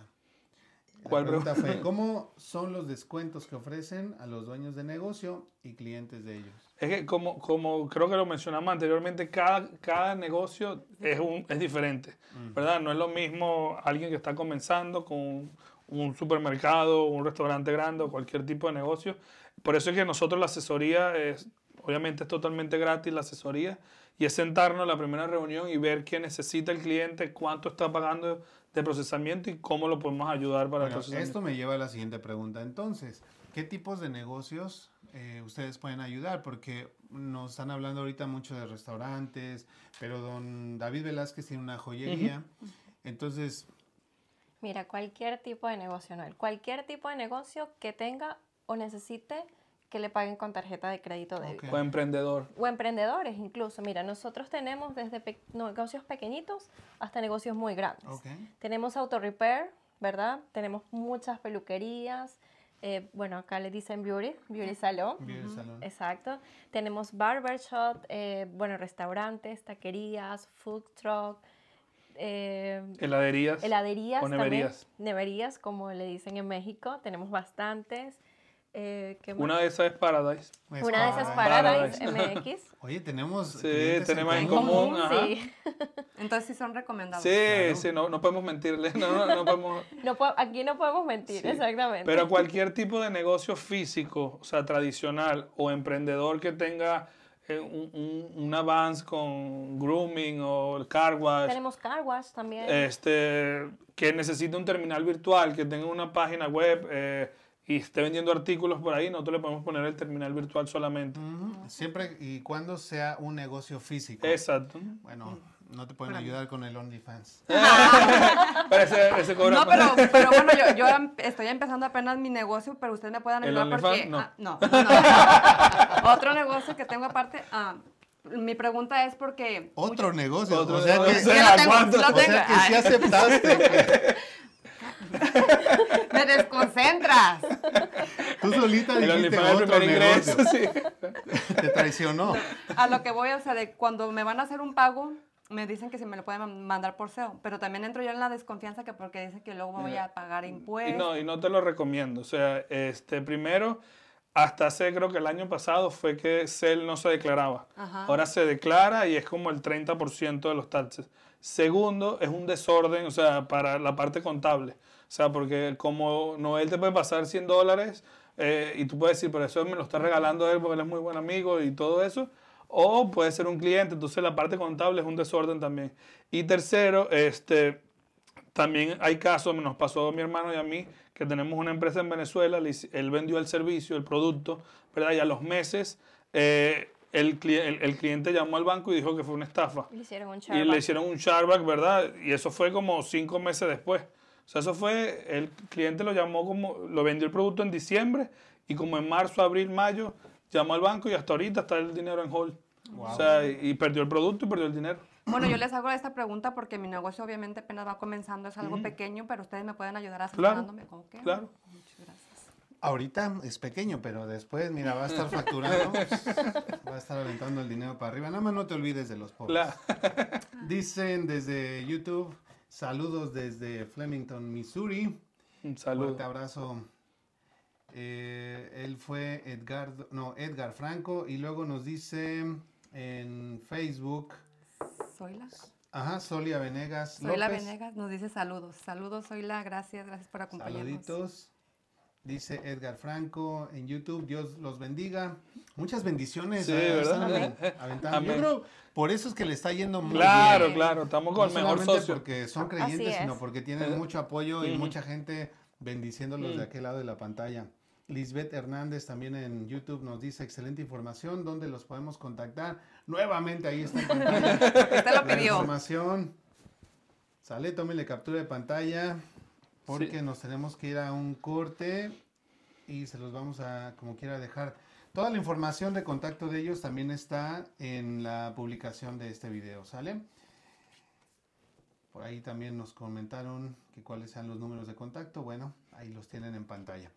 La ¿Cuál pregunta fue, ¿cómo son los descuentos que ofrecen a los dueños de negocio y clientes de ellos? Es que como, como creo que lo mencionamos anteriormente, cada, cada negocio es, un, es diferente, ¿verdad? No es lo mismo alguien que está comenzando con un supermercado, un restaurante grande o cualquier tipo de negocio. Por eso es que nosotros la asesoría es, obviamente es totalmente gratis la asesoría y es sentarnos en la primera reunión y ver qué necesita el cliente, cuánto está pagando de procesamiento y cómo lo podemos ayudar para el Bueno, procesamiento. esto me lleva a la siguiente pregunta. Entonces, ¿qué tipos de negocios eh, ustedes pueden ayudar? Porque nos están hablando ahorita mucho de restaurantes, pero don David Velázquez tiene una joyería. Entonces, Mira, cualquier tipo de negocio, Noel, cualquier tipo de negocio que tenga o necesite que le paguen con tarjeta de crédito o débito. Ok. O emprendedor. O emprendedores incluso. Mira, nosotros tenemos desde pe- negocios pequeñitos hasta negocios muy grandes. ok. Tenemos auto repair, ¿verdad? Tenemos muchas peluquerías. eh, bueno, acá le dicen beauty, beauty salon. Beauty salon. Exacto. Tenemos barbershop, eh, bueno, restaurantes, taquerías, food truck, eh, Heladerías. heladerías o también. neverías. Neverías, como le dicen en México. Tenemos bastantes. Eh. Una de esas es Paradise. Pues, Una de esas Paradise. Paradise MX. Oye, tenemos. Sí, tenemos en común. común. ajá. Sí. Entonces sí son recomendables. Sí, Claro. sí, no, no podemos mentirle. No, no, no podemos. Aquí no podemos mentir, Sí. exactamente. Pero cualquier tipo de negocio físico, o sea, tradicional o emprendedor que tenga eh, un, un, un avance con grooming o el car wash, Tenemos car wash también. este, que necesite un terminal virtual, que tenga una página web eh, y esté vendiendo artículos por ahí, nosotros le podemos poner el terminal virtual solamente. Siempre y cuando sea un negocio físico. Exacto. Bueno, no te pueden ayudar con el OnlyFans. Pero ese, ese cobra No, pero, pero bueno, yo, yo em- estoy empezando apenas mi negocio, pero ustedes me pueden ¿El ayudar porque... OnlyFans? No. ah, no, no. Otro negocio que tengo aparte, ah, mi pregunta es porque... Otro negocio. Otro o sea que, o sea tengo. que sí Ay, aceptaste. desconcentras. Tú solita dijiste otro ingreso, sí. Te traicionó. A lo que voy, o sea, de cuando me van a hacer un pago, me dicen que si me lo pueden man- mandar por SEO, pero también entro yo en la desconfianza que porque dicen que luego voy a pagar Y impuestos. no, y no te lo recomiendo. O sea, este, primero, hasta hace, creo que el año pasado fue que CEL no se declaraba. Ajá. Ahora se declara y es como el 30% de los taxes. Segundo, es un desorden, o sea, para la parte contable. O sea, porque como Noel te puede pasar 100 dólares eh, y tú puedes decir, pero eso me lo está regalando él porque él es muy buen amigo y todo eso. O puede ser un cliente, entonces la parte contable es un desorden también. Y tercero, este, también hay casos, nos pasó a mi hermano y a mí, que tenemos una empresa en Venezuela, él vendió el servicio, el producto, ¿verdad? Y a los meses eh, el, el- el cliente llamó al banco y dijo que fue una estafa. Le hicieron un Y charback. le hicieron un charback, ¿verdad? Y eso fue como cinco meses después. O sea, eso fue, el cliente lo llamó como, lo vendió el producto en diciembre y como en marzo, abril, mayo, llamó al banco y hasta ahorita está el dinero en hold. O sea, y, y perdió el producto y perdió el dinero. Bueno, yo les hago esta pregunta porque mi negocio obviamente apenas va comenzando, es algo pequeño, pero ustedes me pueden ayudar Claro, asesorándome. ¿ok? claro. Muchas gracias. Ahorita es pequeño, pero después, mira, va a estar facturando, va a estar aventando el dinero para arriba. Nada más no te olvides de los pobres. La- Dicen desde YouTube, saludos desde Flemington, Missouri. un Fuerte saludo. abrazo. Eh, él fue Edgar, no, Edgar Franco y luego nos dice en Facebook, Soyla. ajá, Solia Venegas Soyla López. Venegas nos dice saludos. Saludos, Soyla, gracias, gracias por acompañarnos. Saluditos. Dice Edgar Franco en YouTube, Dios los bendiga. Muchas bendiciones. Sí, ¿verdad? están aventando. Yo Amén. creo, por eso es que le está yendo muy Claro, bien. claro, estamos con No el mejor socio. porque son creyentes, sino porque tienen mucho apoyo y mucha gente bendiciéndolos de Mm. aquel lado de la pantalla. Lisbeth Hernández también en YouTube nos dice excelente información, ¿dónde los podemos contactar? Nuevamente ahí está en pantalla. Usted lo la pidió. información. Sale, tómenle captura de pantalla porque Sí. nos tenemos que ir a un corte y se los vamos a, como quiera, dejar. Toda la información de contacto de ellos también está en la publicación de este video, ¿sale? Por ahí también nos comentaron que cuáles sean los números de contacto. Bueno, ahí los tienen en pantalla.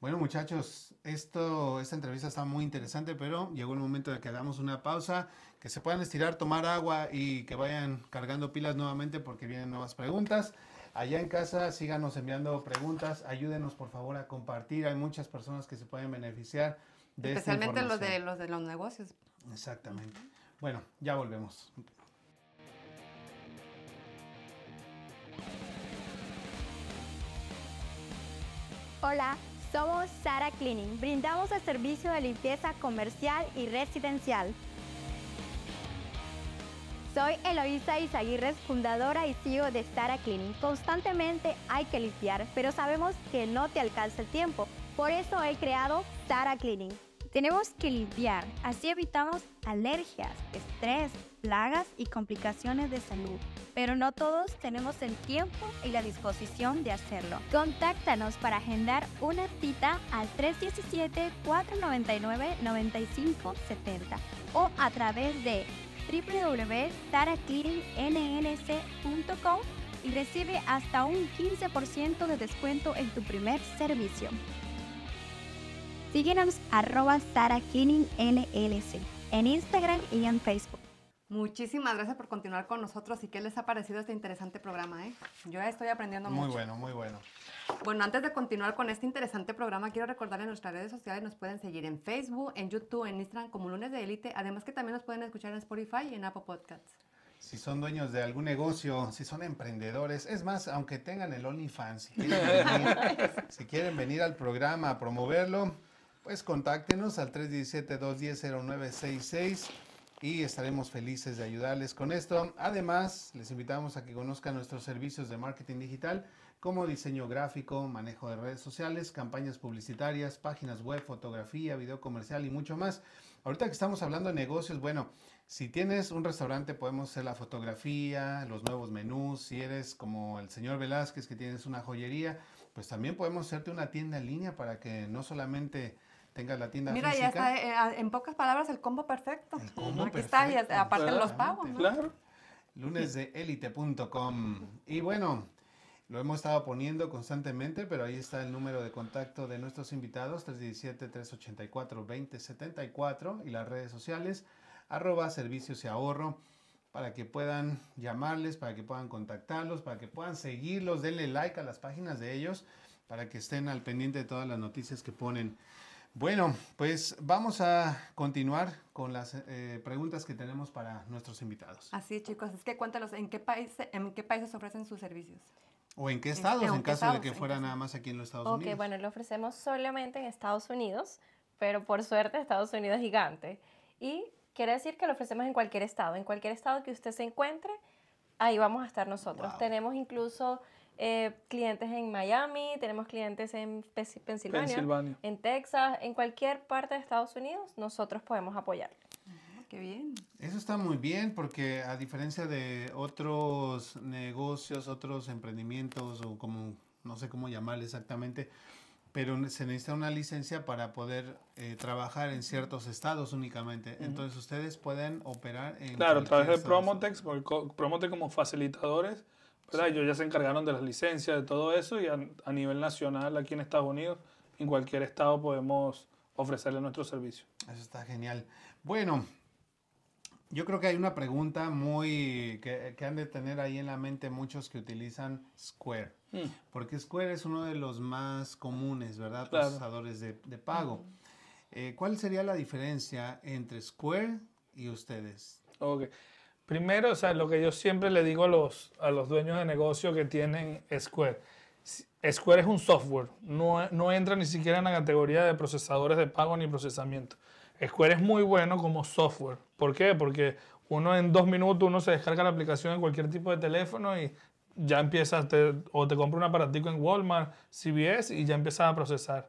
Bueno, muchachos, esto, esta entrevista está muy interesante, pero llegó el momento de que hagamos una pausa, que se puedan estirar, tomar agua y que vayan cargando pilas nuevamente porque vienen nuevas preguntas. Allá en casa, síganos enviando preguntas, ayúdenos por favor a compartir. Hay muchas personas que se pueden beneficiar de esta Especialmente los de, los de los negocios. Exactamente. Bueno, ya volvemos. Hola, somos Sara Cleaning. Brindamos el servicio de limpieza comercial y residencial. Soy Eloísa Izaguirre, fundadora y CEO de Sara Cleaning. Constantemente hay que limpiar, pero sabemos que no te alcanza el tiempo. Por eso he creado Sara Cleaning. Tenemos que limpiar, así evitamos alergias, estrés, plagas y complicaciones de salud. Pero no todos tenemos el tiempo y la disposición de hacerlo. Contáctanos para agendar una cita al 317-499-9570 o a través de www.saracleaningnc.com y recibe hasta un 15% de descuento en tu primer servicio. Síguenos arroba Sara en Instagram y en Facebook. Muchísimas gracias por continuar con nosotros y qué les ha parecido este interesante programa, ¿eh? Yo ya estoy aprendiendo Muy mucho. bueno, muy bueno. Bueno, antes de continuar con este interesante programa, quiero recordarles en nuestras redes sociales nos pueden seguir en Facebook, en YouTube, en Instagram como Lunes de Élite, además que también nos pueden escuchar en Spotify y en Apple Podcasts. Si son dueños de algún negocio, si son emprendedores, es más, aunque tengan el OnlyFans, si quieren venir, si quieren venir al programa a promoverlo, pues contáctenos al 317-210-0966 y estaremos felices de ayudarles con esto. Además, les invitamos a que conozcan nuestros servicios de marketing digital como diseño gráfico, manejo de redes sociales, campañas publicitarias, páginas web, fotografía, video comercial y mucho más. Ahorita que estamos hablando de negocios, bueno, si tienes un restaurante podemos hacer la fotografía, los nuevos menús, si eres como el señor Velázquez que tienes una joyería, pues también podemos hacerte una tienda en línea para que no solamente tengas la tienda Mira, física. ya está, eh, en pocas palabras, el combo perfecto. El combo Aquí está, y aparte los pagos, ¿no? Claro. lunesdeelite.com. Y bueno, lo hemos estado poniendo constantemente, pero ahí está el número de contacto de nuestros invitados, 317-384-2074 y las redes sociales, arroba servicios y ahorro, para que puedan llamarles, para que puedan contactarlos, para que puedan seguirlos, denle like a las páginas de ellos, para que estén al pendiente de todas las noticias que ponen. Bueno, pues vamos a continuar con las eh, preguntas que tenemos para nuestros invitados. Así, chicos, es que cuéntanos, ¿en qué, país, ¿en qué países ofrecen sus servicios? ¿O en qué estados? en En, caso estados, de que fuera nada más aquí en los Estados Ok, Unidos. bueno, lo ofrecemos solamente en Estados Unidos, pero por suerte Estados Unidos es gigante. Y quiere decir que lo ofrecemos en cualquier estado. En cualquier estado que usted se encuentre, ahí vamos a estar nosotros. Wow. Tenemos incluso eh, clientes en Miami, tenemos clientes en Pensilvania, Pensilvania. en Texas, en cualquier parte de Estados Unidos, nosotros podemos apoyar. Ah, qué bien. Eso está muy bien porque a diferencia de otros negocios, otros emprendimientos o como, no sé cómo llamarle exactamente, pero se necesita una licencia para poder eh, trabajar en ciertos estados únicamente. Entonces ustedes pueden operar en... Claro, a través de. Promotex, porque Promotex como facilitadores, ¿verdad? Ellos ya se encargaron de las licencias, de todo eso, y a, a nivel nacional aquí en Estados Unidos, en cualquier estado podemos ofrecerle nuestro servicio. Eso está genial. Bueno, yo creo que hay una pregunta muy que, que han de tener ahí en la mente muchos que utilizan Square. Mm. Porque Square es uno de los más comunes, ¿verdad? Claro. Procesadores de, de pago. Eh, ¿Cuál sería la diferencia entre Square y ustedes? Ok. Primero, o sea, lo que yo siempre le digo a los, a los dueños de negocio que tienen Square. Square es un software, no, no entra ni siquiera en la categoría de procesadores de pago ni procesamiento. Square es muy bueno como software. ¿Por qué? Porque uno en dos minutos uno se descarga la aplicación en cualquier tipo de teléfono y ya empiezas, te- o te compra un aparatico en Walmart, CVS y ya empiezas a procesar.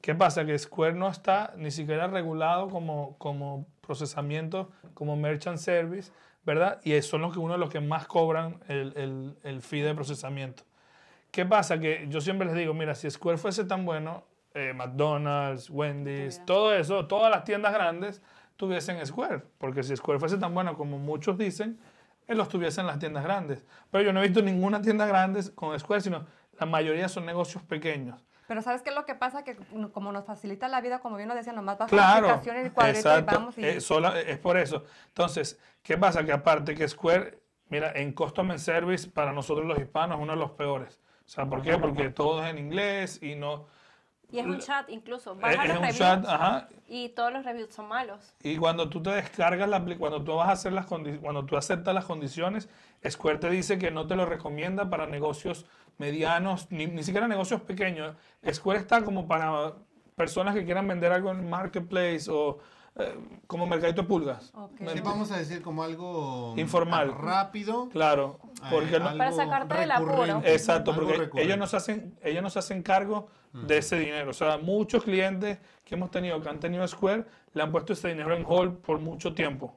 ¿Qué pasa? Que Square no está ni siquiera regulado como, como procesamiento como merchant service, ¿verdad? Y son los que uno de los que más cobran el, el, el fee de procesamiento. ¿Qué pasa? Que yo siempre les digo, mira, si Square fuese tan bueno, eh, McDonald's, Wendy's, todo eso, todas las tiendas grandes tuviesen Square. Porque si Square fuese tan bueno como muchos dicen, los tuviese en las tiendas grandes. Pero yo no he visto ninguna tienda grande con Square, sino la mayoría son negocios pequeños. Pero ¿sabes qué es lo que pasa? Que como nos facilita la vida, como bien nos decían, nomás bajas Claro, la aplicación en el cuadrito y vamos y... eh, sola- es por eso. Entonces, ¿qué pasa? Que aparte que Square, mira, en Customer Service para nosotros los hispanos es uno de los peores. O sea, ¿por qué? Porque todo es en inglés y no... Y es un chat incluso. Es, Baja es los un reviews chat, ajá. y todos los reviews son malos. Y cuando tú te descargas la cuando tú vas a hacer las cuando tú aceptas las condiciones, Square te dice que no te lo recomienda para negocios medianos, ni, ni siquiera negocios pequeños. Square está como para personas que quieran vender algo en Marketplace o eh, como mercadito de pulgas. Ok. ¿Me Sí, vamos a decir como algo Informal. rápido. Claro, porque eh, no- Para sacarte del apuro. Exacto, algo porque recurrente. ellos no, se hacen, ellos no se hacen cargo de ese dinero. O sea, muchos clientes que hemos tenido, que han tenido Square, le han puesto ese dinero en hold por mucho tiempo.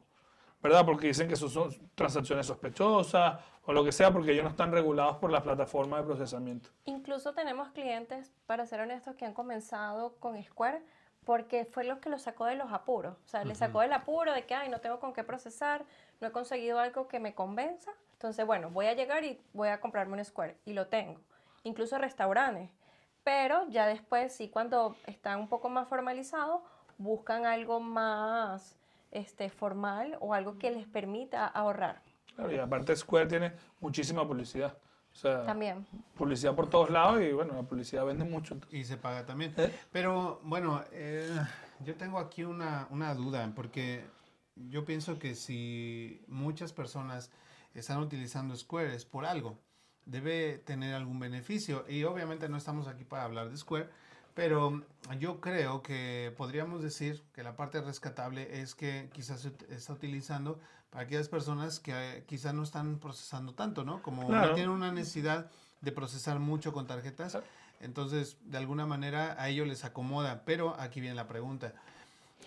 ¿Verdad? Porque dicen que son transacciones sospechosas o lo que sea, porque ellos no están regulados por la plataforma de procesamiento. Incluso tenemos clientes, para ser honestos, que han comenzado con Square porque fue lo que los sacó de los apuros. O sea, le sacó del apuro de que, ay, no tengo con qué procesar, no he conseguido algo que me convenza. Entonces, bueno, voy a llegar y voy a comprarme un Square. Y lo tengo. Incluso restaurantes. Pero ya después, sí, cuando están un poco más formalizados, buscan algo más este, formal o algo que les permita ahorrar. Claro, y aparte Square tiene muchísima publicidad. O sea, También. publicidad por todos lados y bueno, la publicidad vende mucho. entonces- Y se paga también. ¿Eh? Pero bueno, eh, yo tengo aquí una, una duda, porque yo pienso que si muchas personas están utilizando Square es por algo, debe tener algún beneficio. Y obviamente no estamos aquí para hablar de Square, pero yo creo que podríamos decir que la parte rescatable es que quizás se está utilizando para aquellas personas que eh, quizás no están procesando tanto, ¿no? Como Claro. no tienen una necesidad de procesar mucho con tarjetas, entonces de alguna manera a ellos les acomoda. Pero aquí viene la pregunta.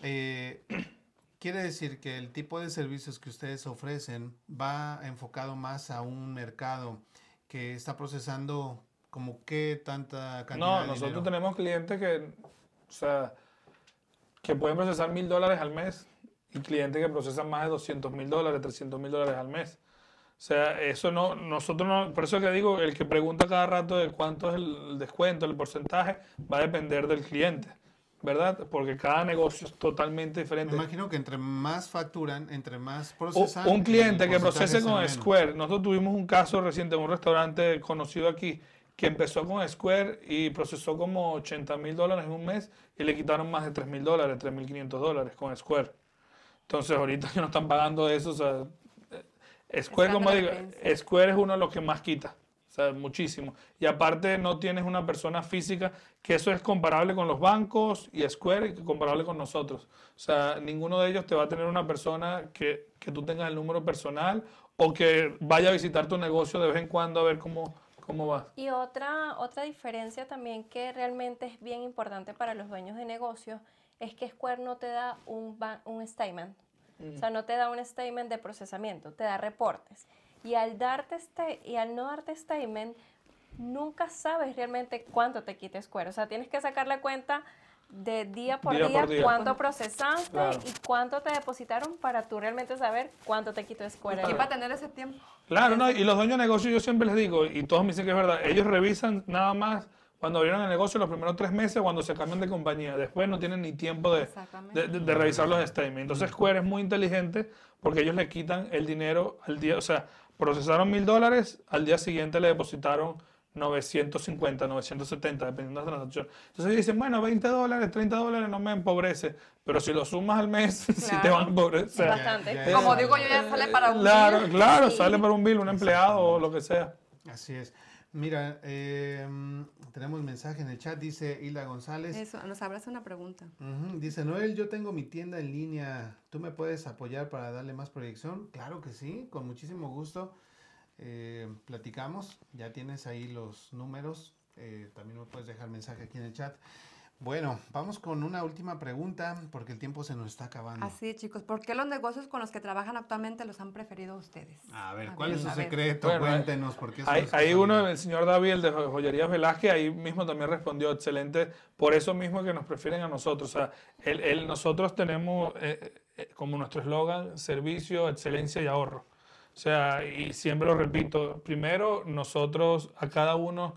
Eh, ¿Quiere decir que el tipo de servicios que ustedes ofrecen va enfocado más a un mercado que está procesando como qué tanta cantidad No, de nosotros dinero? tenemos clientes que, o sea, que pueden procesar mil dólares al mes y clientes que procesan más de 200 mil dólares, 300 mil dólares al mes. O sea, eso no, nosotros no, por eso que digo, el que pregunta cada rato de cuánto es el descuento, el porcentaje, va a depender del cliente, ¿verdad? Porque cada negocio es totalmente Me diferente. imagino que entre más facturan, entre más procesan. Un cliente que procese con. Square. Nosotros tuvimos un caso reciente en un restaurante conocido aquí que empezó con Square y procesó como 80 mil dólares en un mes y le quitaron más de 3 mil dólares, 3 mil 500 dólares con Square. Entonces ahorita que no están pagando eso, o sea, eh, Square, como digo. Square es uno de los que más quita. O sea, muchísimo. Y aparte no tienes una persona física, que eso es comparable con los bancos y Square y comparable con nosotros. O sea, ninguno de ellos te va a tener una persona que, que tú tengas el número personal o que vaya a visitar tu negocio de vez en cuando a ver cómo, cómo va. Y otra, otra diferencia también que realmente es bien importante para los dueños de negocios es que Square no te da un, un statement. O sea, no te da un statement de procesamiento, te da reportes. Y al, darte este, y al no darte statement, nunca sabes realmente cuánto te quita Square. O sea, tienes que sacar la cuenta de día por Día día, por día. cuánto procesaste Claro. y cuánto te depositaron para tú realmente saber cuánto te quitó Square. ¿Quién al va a mes. tener ese tiempo? Claro, no, y los dueños de negocio yo siempre les digo, y todos me dicen que es verdad, ellos revisan nada más cuando abrieron el negocio los primeros tres meses cuando se cambian de compañía. Después no tienen ni tiempo de, Exactamente. de, de- de revisar los statements. Entonces Square es muy inteligente porque ellos le quitan el dinero al día, o sea, procesaron mil dólares, al día siguiente le depositaron 950, 970, dependiendo de la transacción. Entonces ellos dicen, bueno, 20 dólares, 30 dólares no me empobrece, pero si lo sumas al mes, sí te Claro. van a empobrecer. Bastante. Ya- ya Como digo yo, ya sale para un Claro, bill. claro, Sí. sale para un bill, un empleado o lo que sea. Así es. Mira, eh, tenemos mensaje en el chat, dice Hilda González. Eso, nos abraza una pregunta. Ujú, Dice Noel, yo tengo mi tienda en línea. ¿Tú me puedes apoyar para darle más proyección? Claro que sí, con muchísimo gusto. Eh, platicamos, ya tienes ahí los números. eh, también me puedes dejar mensaje aquí en el chat. Bueno, vamos con una última pregunta porque el tiempo se nos está acabando. Así es, chicos. ¿Por qué los negocios con los que trabajan actualmente los han preferido ustedes? A ver, A ¿cuál ver, es su secreto? Bueno, Cuéntenos, porque Hay, hay uno, el señor David, el de Jo- Joyerías Velázquez, ahí mismo también respondió excelente, por eso mismo que nos prefieren a nosotros. O sea, el, el- nosotros tenemos eh, eh, como nuestro eslogan servicio, excelencia y ahorro. O sea, y siempre lo repito, primero nosotros a cada uno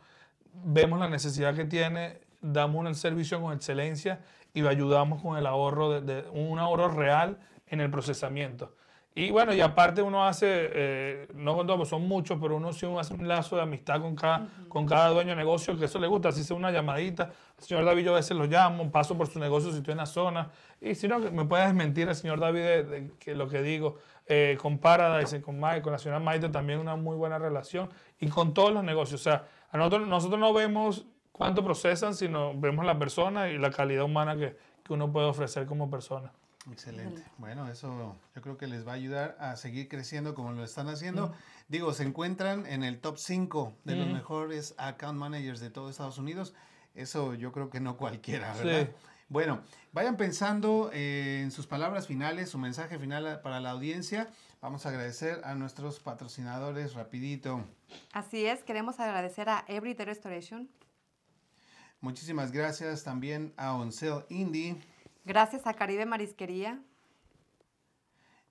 vemos la necesidad que tiene, damos un servicio con excelencia y ayudamos con el ahorro, de, de- un ahorro real en el procesamiento. Y bueno, y aparte uno hace, eh, no con todos, son muchos, pero uno sí hace un lazo de amistad con cada, con cada dueño de negocio, que eso le gusta, así sea una llamadita. El señor David yo a veces lo llamo, paso por su negocio si estoy en la zona. Y si no, me puede desmentir el señor David de, de que lo que digo. Eh, con Paradise, con Mike, con la señora Maite también una muy buena relación. Y con todos los negocios. O sea, a nosotros, nosotros no vemos cuánto procesan, sino vemos la persona y la calidad humana que, que uno puede ofrecer como persona. Excelente. Bueno, eso yo creo que les va a ayudar a seguir creciendo como lo están haciendo. Digo, se encuentran en el top 5 de los mejores account managers de todo Estados Unidos. Eso yo creo que no cualquiera, ¿verdad? Sí. Bueno, vayan pensando eh, en sus palabras finales, su mensaje final para la audiencia. Vamos a agradecer a nuestros patrocinadores rapidito. Así es, queremos agradecer a Everyday Restoration. Muchísimas gracias también a Oncel Indie. Gracias a Caribe Marisquería.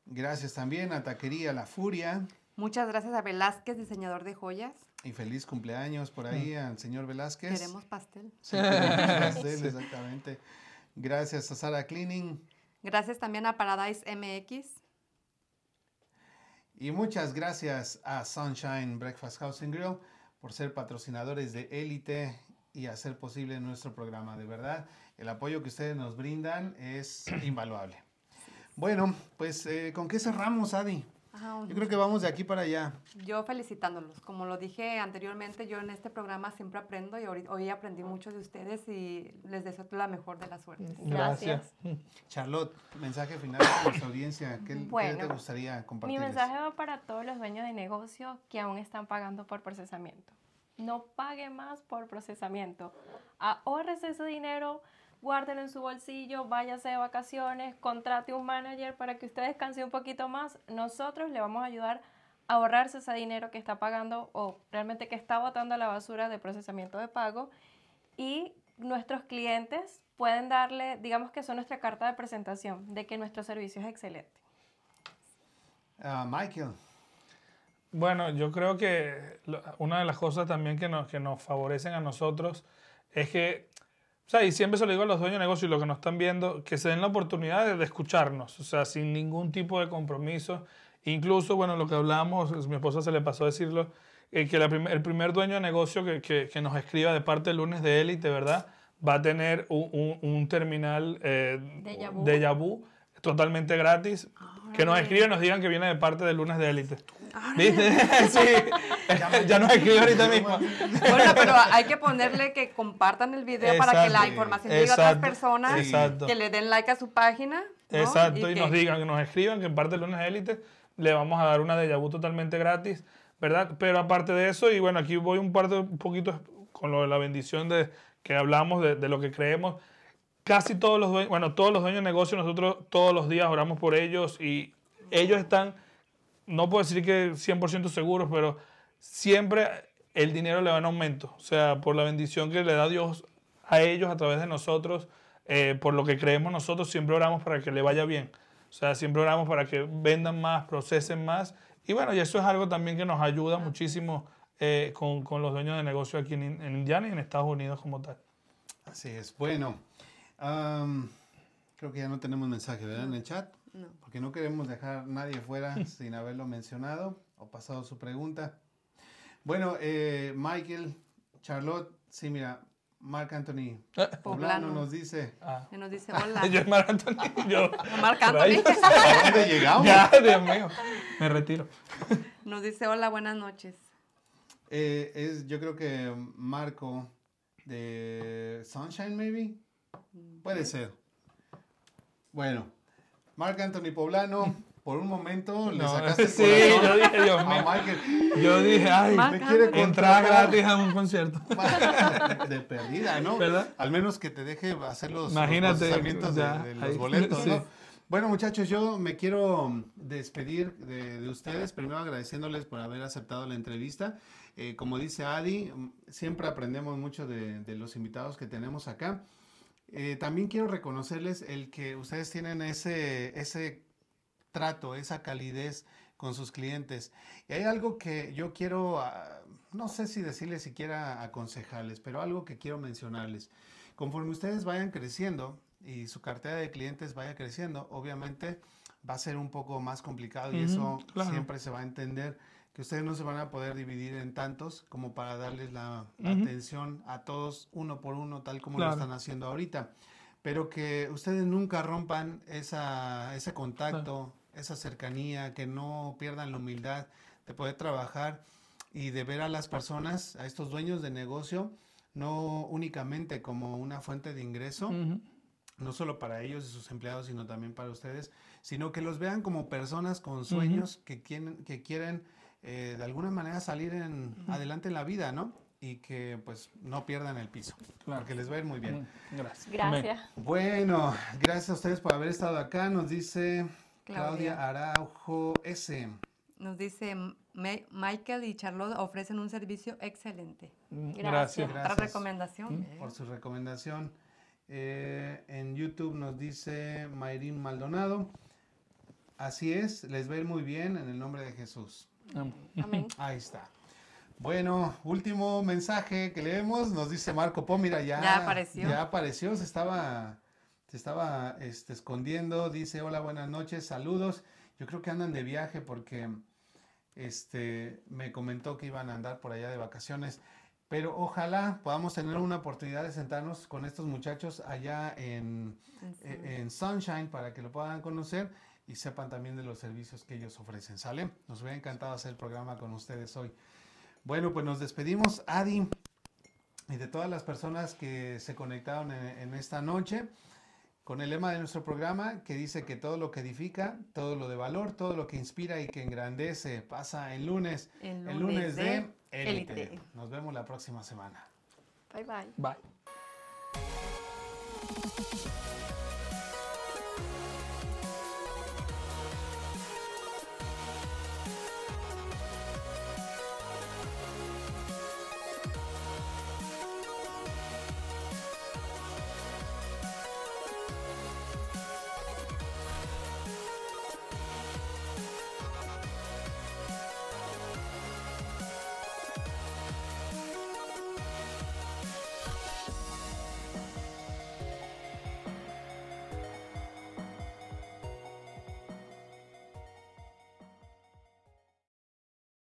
Gracias también a Taquería La Furia. Muchas gracias a Velázquez, diseñador de joyas. Y feliz cumpleaños por ahí al señor Velázquez. Queremos pastel. Sí, queremos pastel, exactamente. Gracias a Sara Cleaning. Gracias también a Paradise MX. Y muchas gracias a Sunshine Breakfast House and Grill por ser patrocinadores de Élite y hacer posible nuestro programa. De verdad, el apoyo que ustedes nos brindan es invaluable. Bueno, pues eh, ¿con qué cerramos, Adi? Ajá, Yo creo que vamos de aquí para allá. Yo felicitándolos. Como lo dije anteriormente, yo en este programa siempre aprendo y hoy, hoy aprendí mucho de ustedes y les deseo la mejor de las suertes. Gracias. Charlotte, mensaje final para nuestra audiencia. ¿Qué, qué te Bueno, gustaría Mi compartir? mensaje va para todos los dueños de negocio que aún están pagando por procesamiento. No pague más por procesamiento. Ahórrese ese dinero, guárdelo en su bolsillo, váyase de vacaciones, contrate un manager para que usted descanse un poquito más. Nosotros le vamos a ayudar a ahorrarse ese dinero que está pagando o realmente que está botando a la basura de procesamiento de pago. Y nuestros clientes pueden darle, digamos que son nuestra carta de presentación de que nuestro servicio es excelente. Ah, Michael. Bueno, yo creo que una de las cosas también que nos, que nos favorecen a nosotros es que, o sea, y siempre se lo digo a los dueños de negocio y los que nos están viendo, que se den la oportunidad de, de escucharnos, o sea, sin ningún tipo de compromiso. Incluso, bueno, lo que hablamos, mi esposa se le pasó a decirlo, eh, que la prim- el primer dueño de negocio que, que- que nos escriba de parte del lunes de élite, ¿verdad? Va a tener un, un- un terminal eh, Déjà vu. Totalmente gratis. Que nos escriban y nos digan que viene de parte del lunes de élite. ¿Viste? sí. ya nos escribe ahorita mismo. Bueno, pero hay que ponerle que compartan el video para que la Exacto. información llegue a otras Exacto. personas, Exacto. que le den like a su página. ¿no? Exacto, y, que- nos digan, que nos escriban que en parte del lunes de élite le vamos a dar una de vu totalmente gratis, ¿verdad? Pero aparte de eso, y bueno, aquí voy un, par de, un poquito con lo de la bendición de que hablamos, de, de lo que creemos. Casi todos los dueños, bueno, todos los dueños de negocio, nosotros todos los días oramos por ellos y ellos están, no puedo decir que 100% seguros, pero siempre el dinero le va en aumento. O sea, por la bendición que le da Dios a ellos a través de nosotros, eh, por lo que creemos nosotros, siempre oramos para que le vaya bien. O sea, siempre oramos para que vendan más, procesen más. Y bueno, y eso es algo también que nos ayuda muchísimo eh, con, con los dueños de negocio aquí en, en Indiana y en Estados Unidos como tal. Así es. Bueno, am, creo que ya no tenemos mensaje, ¿verdad? En el chat. No. Porque no queremos dejar a nadie fuera sin haberlo mencionado o pasado su pregunta. Bueno, eh, Michael, Charlotte, sí, mira, Marc Anthony Poblano Poblano. nos dice. Ah. Nos dice hola. Yo es Marc Anthony, yo. Marc Anthony. Rayos. ¿A dónde llegamos? Ya, Dios mío. Me retiro. Nos dice hola, buenas noches. Eh, es, yo creo que Marco de Sunshine, maybe. Puede ser. Bueno, Marc Anthony Poblano por un momento le No, sacaste el sí, yo dije, Dios a mío. Michael. Yo dije, ay, Marc Me quiere contratar. gratis a un concierto. de perdida, ¿no? ¿Verdad? Al menos que te deje hacer los, Imagínate, procesamientos de, ya, de los ahí. boletos, Sí. ¿no? Bueno, muchachos, yo me quiero despedir de, de ustedes, primero agradeciéndoles por haber aceptado la entrevista. Eh, como dice Adi, siempre aprendemos mucho de, de los invitados que tenemos acá. Eh, también quiero reconocerles el que ustedes tienen ese, ese trato, esa calidez con sus clientes. Y hay algo que yo quiero, ah, no sé si decirles siquiera aconsejarles, pero algo que quiero mencionarles. Conforme ustedes vayan creciendo y su cartera de clientes vaya creciendo, obviamente va a ser un poco más complicado y eso claro. siempre se va a entender que ustedes no se van a poder dividir en tantos como para darles la atención a todos uno por uno, tal como Claro. lo están haciendo ahorita. Pero que ustedes nunca rompan esa, ese contacto, esa cercanía, que no pierdan la humildad de poder trabajar y de ver a las personas, a estos dueños de negocio, no únicamente como una fuente de ingreso, no solo para ellos y sus empleados, sino también para ustedes, sino que los vean como personas con sueños que quieren, que quieren eh, de alguna manera salir en, adelante en la vida, ¿no? Y que pues no pierdan el piso, Claro. porque les va a ir muy bien. Mm, Gracias. Gracias. Bueno, gracias a ustedes por haber estado acá, nos dice Claudia, Claudia. Araujo S. Nos dice "Ma- Michael y Charlotte ofrecen un servicio excelente. Mm, Gracias. Gracias. Otra Gracias. recomendación. ¿eh? por su recomendación. Eh, en YouTube nos dice Mayrín Maldonado. Así es, les va a ir muy bien en el nombre de Jesús. Amén. Ahí está. Bueno, último mensaje que leemos, nos dice Marco Po, mira, ya, Ya apareció. Ya apareció, se estaba, se estaba este, escondiendo, dice, hola, buenas noches, saludos. Yo creo que andan de viaje porque este, me comentó que iban a andar por allá de vacaciones. Pero ojalá podamos tener una oportunidad de sentarnos con estos muchachos allá en, en Sunshine para que lo puedan conocer y sepan también de los servicios que ellos ofrecen. ¿Sale? Nos hubiera encantado hacer el programa con ustedes hoy. Bueno, pues nos despedimos, Adi, y de todas las personas que se conectaron en, en esta noche con el lema de nuestro programa que dice que todo lo que edifica, todo lo de valor, todo lo que inspira y que engrandece pasa el lunes, El el lunes de de Élite. Élite. Nos vemos la próxima semana. Bye bye. Bye.